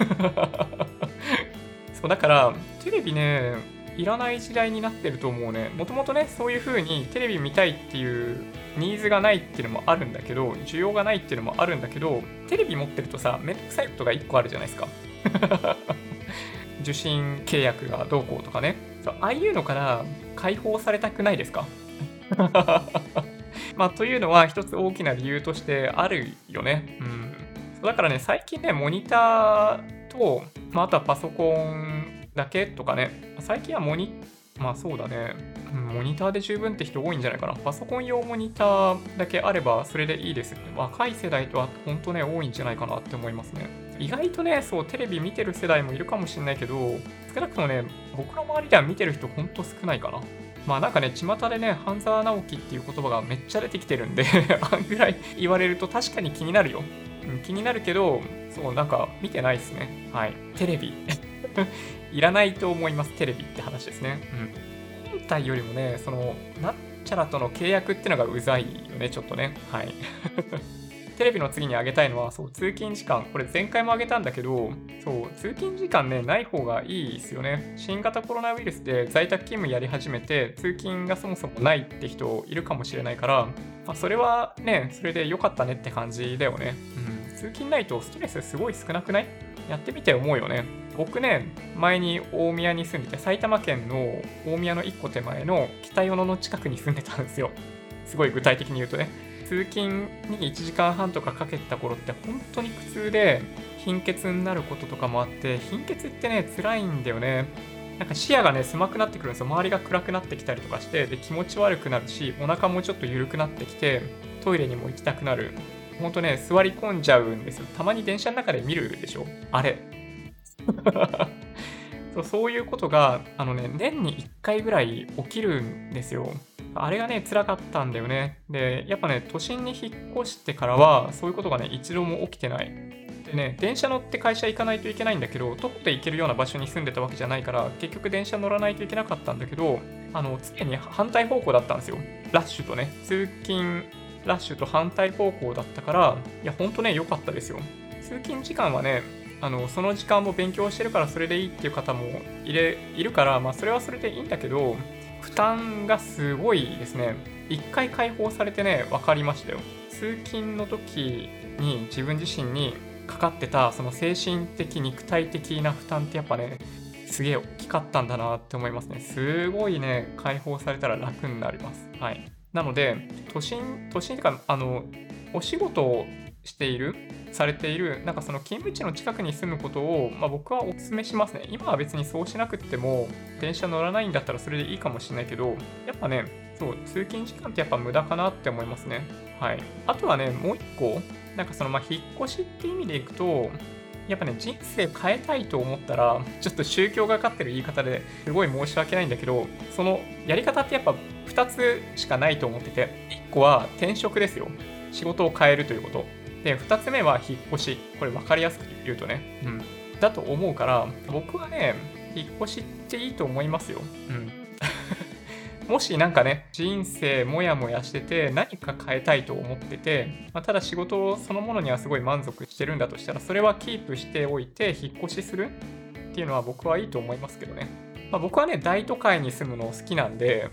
[LAUGHS] そう、だから、テレビね、いらない時代になってると思うね。もともとね、そういう風にテレビ見たいっていうニーズがないっていうのもあるんだけど、需要がないっていうのもあるんだけど、テレビ持ってるとさ、めんどくさいことが1個あるじゃないですか。受信契約がどうこうとかね。そうああいうのから解放されたくないですか？[LAUGHS] まあ、というのは一つ大きな理由としてあるよね。うん。だからね、最近ね、モニターと、まあ、あとはパソコンだけとかね、最近はモニ、まあそうだね、モニターで十分って人多いんじゃないかな。パソコン用モニターだけあればそれでいいです。若い世代とは本当ね、多いんじゃないかなって思いますね。意外とね、そう、テレビ見てる世代もいるかもしれないけど、少なくともね、僕の周りでは見てる人ほんと少ないかな。まあなんかね、巷でね、半沢直樹っていう言葉がめっちゃ出てきてるんで [LAUGHS] あんぐらい言われると確かに気になるよ。うん気になるけど、そう、なんか見てないですね。はい。テレビ。[LAUGHS] いらないと思います、テレビって話ですね。うん。本体よりもね、その、なんちゃらとの契約ってのがうざいよね、ちょっとね。はい。[LAUGHS] テレビの次に上げたいのは、そう、通勤時間。これ前回も上げたんだけど、そう、通勤時間ね、ない方がいいですよね。新型コロナウイルスで在宅勤務やり始めて、通勤がそもそもないって人いるかもしれないから、まあ、それはね、それで良かったねって感じだよね。うん。通勤ないとストレスすごい少なくない？やってみて思うよね。僕ね、前に大宮に住んでて、埼玉県の大宮の1個手前の北与野の近くに住んでたんですよ。すごい具体的に言うとね。通勤に1時間半とかかけてた頃って本当に苦痛で貧血になることとかもあって貧血ってね辛いんだよね。なんか視野がね狭くなってくるんですよ。周りが暗くなってきたりとかしてで気持ち悪くなるしお腹もちょっと緩くなってきてトイレにも行きたくなる。ほんとね座り込んじゃうんですよ。たまに電車の中で見るでしょ？あれ。[LAUGHS] そうそういうことがあのね年に1回ぐらい起きるんですよ。あれがね、辛かったんだよね。で、やっぱね、都心に引っ越してからは、そういうことがね、一度も起きてない。でね、電車乗って会社行かないといけないんだけど、徒歩で行けるような場所に住んでたわけじゃないから、結局電車乗らないといけなかったんだけど、あの、常に反対方向だったんですよ。ラッシュとね、通勤ラッシュと反対方向だったから、いや、ほんとね、良かったですよ。通勤時間はね、あのその時間も勉強してるからそれでいいっていう方もいれいるから、まあ、それはそれでいいんだけど、負担がすごいですね。一回解放されてね、分かりましたよ。通勤の時に自分自身にかかってたその精神的肉体的な負担ってやっぱねすげえ大きかったんだなって思いますねすごいね解放されたら楽になりますはいなので都心都心っていうかあのお仕事しているされているなんかその勤務地の近くに住むことを、まあ、僕はお勧めしますね今は別にそうしなくっても電車乗らないんだったらそれでいいかもしれないけどやっぱねそう通勤時間ってやっぱ無駄かなって思いますねはいあとはねもう一個なんかそのまあ引っ越しって意味でいくとやっぱね、人生変えたいと思ったら、ちょっと宗教がかってる言い方ですごい申し訳ないんだけど、そのやり方ってやっぱ2つしかないと思ってて、1個は転職ですよ。仕事を変えるということ。で、2つ目は引っ越し。これ分かりやすく言うとね。うん。だと思うから、僕はね、引っ越しっていいと思いますよ。うん。[LAUGHS] もしなんかね、人生もやもやしてて何か変えたいと思ってて、まあ、ただ仕事そのものにはすごい満足してるんだとしたら、それはキープしておいて引っ越しするっていうのは僕はいいと思いますけどね。まあ、僕はね、大都会に住むの好きなんで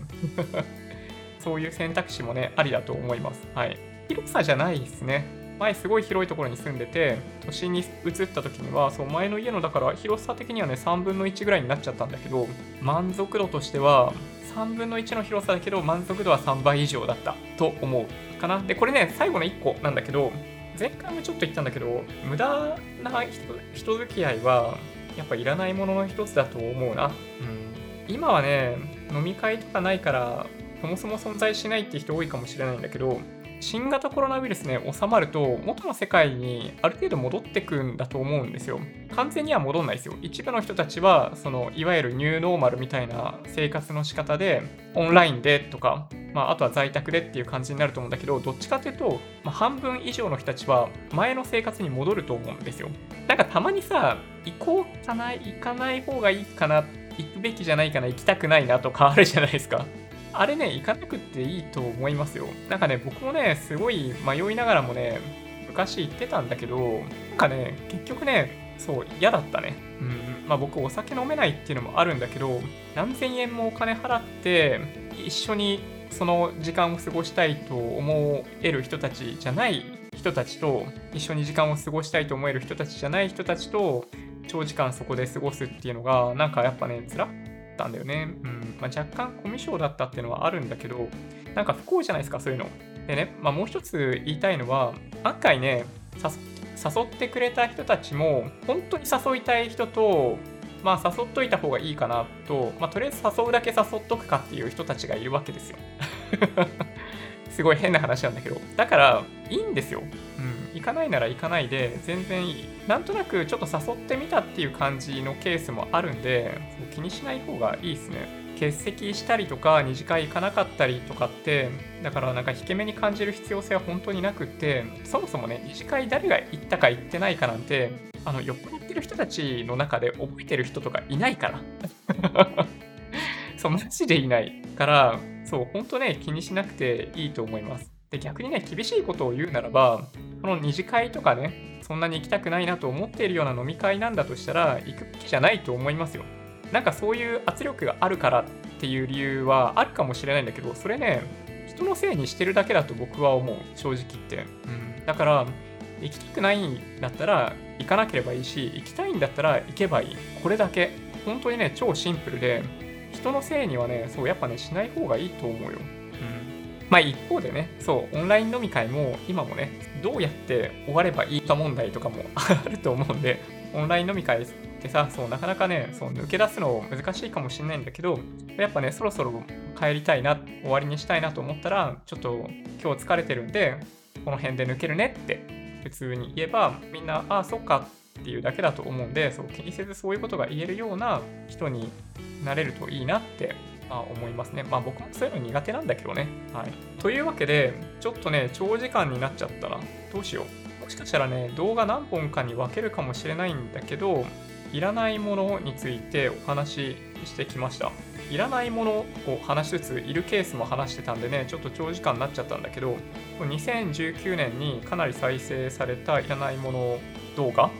[LAUGHS] そういう選択肢もね、ありだと思います。はい。広さじゃないですね。前すごい広いところに住んでて、都心に移った時には、そう前の家のだから広さ的にはね、3分の1ぐらいになっちゃったんだけど、満足度としては、3分の1の広さだけど、満足度は3倍以上だったと思うかな。で、これね、最後の1個なんだけど、前回もちょっと言ったんだけど、無駄な人付き合いは、やっぱいらないものの一つだと思うな。うん。今はね、飲み会とかないから、そもそも存在しないって人多いかもしれないんだけど、新型コロナウイルスね、収まると、元の世界にある程度戻ってくんだと思うんですよ。完全には戻んないですよ。一部の人たちは、その、いわゆるニューノーマルみたいな生活の仕方で、オンラインでとか、まあ、あとは在宅でっていう感じになると思うんだけど、どっちかというと、まあ、半分以上の人たちは、前の生活に戻ると思うんですよ。なんかたまにさ、行こうかな、行かない方がいいかな、行くべきじゃないかな、行きたくないなとかあるじゃないですか。あれね、行かなくていいと思いますよ。なんかね、僕もね、すごい迷いながらもね、昔行ってたんだけど、なんかね、結局ね、そう、嫌だったね。うん。まあ僕、お酒飲めないっていうのもあるんだけど、何千円もお金払って、一緒にその時間を過ごしたいと思える人たちじゃない人たちと、一緒に時間を過ごしたいと思える人たちじゃない人たちと、長時間そこで過ごすっていうのが、なんかやっぱね、辛かったんだよね。うんまあ、若干コミュ障だったっていうのはあるんだけど、なんか不幸じゃないですか、そういうの。でね、まあ、もう一つ言いたいのは、案外ね、誘ってくれた人たちも、本当に誘いたい人と、まあ誘っといた方がいいかなと、まあとりあえず誘うだけ誘っとくかっていう人たちがいるわけですよ。[LAUGHS] すごい変な話なんだけど。だから、いいんですよ。うん。行かないなら行かないで、全然いい。なんとなくちょっと誘ってみたっていう感じのケースもあるんで、気にしない方がいいですね。欠席したりとか二次会行かなかったりとかってだからなんか引け目に感じる必要性は本当になくってそもそもね二次会誰が行ったか行ってないかなんてあの酔っ払ってる人たちの中で覚えてる人とかいないから。[LAUGHS] そうマジでいないからそう本当ね気にしなくていいと思います。で逆にね厳しいことを言うならばこの二次会とかねそんなに行きたくないなと思っているような飲み会なんだとしたら行くべきじゃないと思いますよ。なんかそういう圧力があるからっていう理由はあるかもしれないんだけど、それね、人のせいにしてるだけだと僕は思う、正直言って。うん、だから、行きたくないんだったら行かなければいいし、行きたいんだったら行けばいい。これだけ。本当にね、超シンプルで、人のせいにはね、そう、やっぱね、しない方がいいと思うよ。うん。まあ一方でね、そう、オンライン飲み会も今もね、どうやって終わればいいか問題とかも [LAUGHS] あると思うんで、オンライン飲み会ってさ、そうなかなかね、そう抜け出すの難しいかもしれないんだけど、やっぱね、そろそろ帰りたいな、終わりにしたいなと思ったら、ちょっと今日疲れてるんで、この辺で抜けるねって普通に言えば、みんな、ああ、そっかっていうだけだと思うんで、そう気にせずそういうことが言えるような人になれるといいなってまあ、思いますね。まあ僕もそういうの苦手なんだけどね。はい。というわけで、ちょっとね、長時間になっちゃったな。どうしよう。もしかしたらね、動画何本かに分けるかもしれないんだけど、いらないものについてお話ししてきました。いらないものを話しつつ、いるケースも話してたんでね、ちょっと長時間になっちゃったんだけど、2019年にかなり再生されたいらないもの動画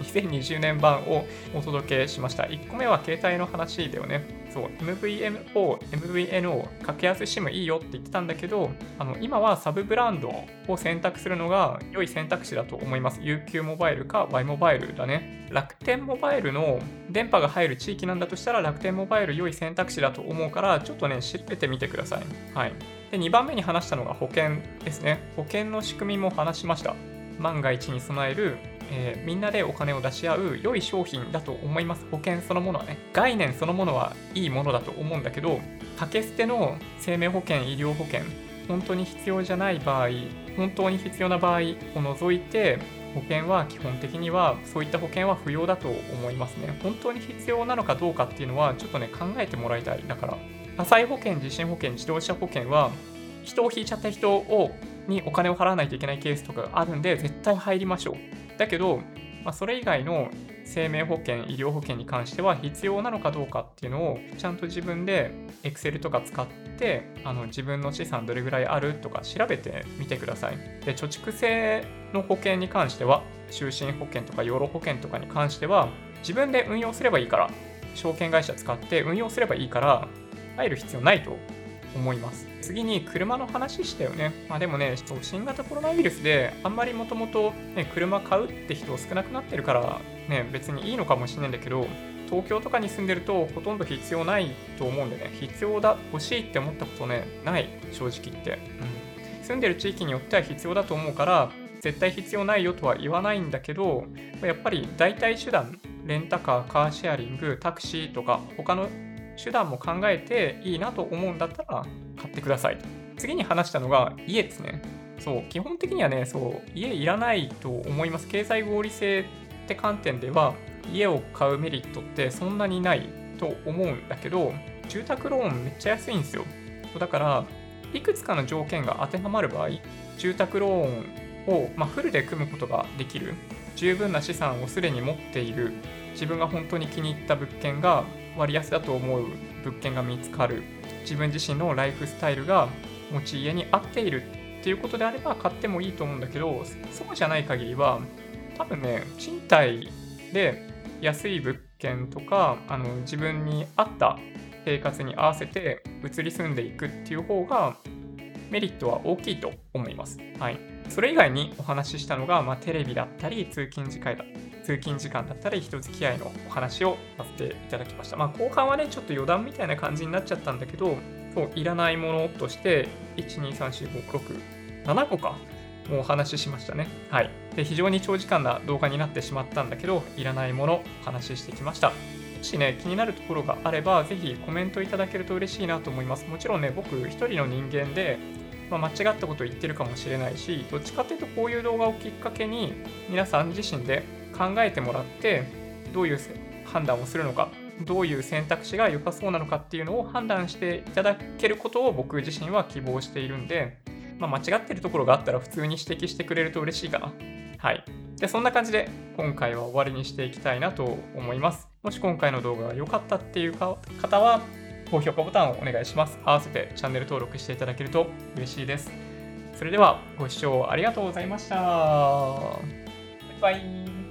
？2020年版をお届けしました。1個目は携帯の話だよね。そう、MVMO、MVNO、格安 SIM いいよって言ってたんだけど、あの今はサブブランドを選択するのが良い選択肢だと思います。UQ モバイルか Y モバイルだね。楽天モバイルの電波が入る地域なんだとしたら楽天モバイル良い選択肢だと思うから、ちょっとね、調べてみてください。はい。で、2番目に話したのが保険ですね。保険の仕組みも話しました。万が一に備えるえー、みんなでお金を出し合う良い商品だと思います。保険そのものはね。概念そのものはいいものだと思うんだけど、掛け捨ての生命保険、医療保険、本当に必要じゃない場合、本当に必要な場合を除いて、保険は基本的にはそういった保険は不要だと思いますね。本当に必要なのかどうかっていうのはちょっとね考えてもらいたい。だから火災保険、地震保険、自動車保険は人を引いちゃった人をにお金を払わないといけないケースとかあるんで絶対入りましょう。だけど、まあ、それ以外の生命保険、医療保険に関しては必要なのかどうかっていうのをちゃんと自分で Excel とか使ってあの自分の資産どれぐらいあるとか調べてみてください。で、貯蓄性の保険に関しては、就寝保険とか養老保険とかに関しては自分で運用すればいいから、証券会社使って運用すればいいから、入る必要ないと思います。次に車の話したよね。まあでもね、新型コロナウイルスであんまりもともと車買うって人少なくなってるからね、別にいいのかもしれないんだけど、東京とかに住んでるとほとんど必要ないと思うんでね、必要だ、欲しいって思ったことね、ない、正直言って。うん。住んでる地域によっては必要だと思うから、絶対必要ないよとは言わないんだけど、やっぱり代替手段、レンタカー、カーシェアリング、タクシーとか、他の手段も考えていいなと思うんだったら買ってください。次に話したのが家ですね。そう、基本的にはね、そう、家いらないと思います。経済合理性って観点では、家を買うメリットってそんなにないと思うんだけど、住宅ローンめっちゃ安いんですよ。だから、いくつかの条件が当てはまる場合、住宅ローンを、まあ、フルで組むことができる。十分な資産をすでに持っている。自分が本当に気に入った物件が割安だと思う物件が見つかる自分自身のライフスタイルが持ち家に合っているっていうことであれば買ってもいいと思うんだけどそうじゃない限りは多分ね賃貸で安い物件とかあの自分に合った生活に合わせて移り住んでいくっていう方がメリットは大きいと思います。はい。それ以外にお話ししたのが、まあ、テレビだったり通勤時間だ通勤時間だったり人付き合いのお話をさせていただきました。まあ、後半はね、ちょっと余談みたいな感じになっちゃったんだけど、そういらないものとして、1、2、3、4、5、6、7個か、もうお話ししましたね。はい。で、非常に長時間な動画になってしまったんだけど、いらないものお話ししてきました。もしね、気になるところがあれば、ぜひコメントいただけると嬉しいなと思います。もちろんね、僕一人の人間で、まあ、間違ったことを言ってるかもしれないし、どっちかっていうとこういう動画をきっかけに、皆さん自身で考えてもらってどういう判断をするのかどういう選択肢が良さそうなのかっていうのを判断していただけることを僕自身は希望しているんで、まあ、間違ってるところがあったら普通に指摘してくれると嬉しいかな。はい。で、そんな感じで今回は終わりにしていきたいなと思います。もし今回の動画が良かったっていう方は、高評価ボタンをお願いします。合わせてチャンネル登録していただけると嬉しいです。それではご視聴ありがとうございました。バイバイ。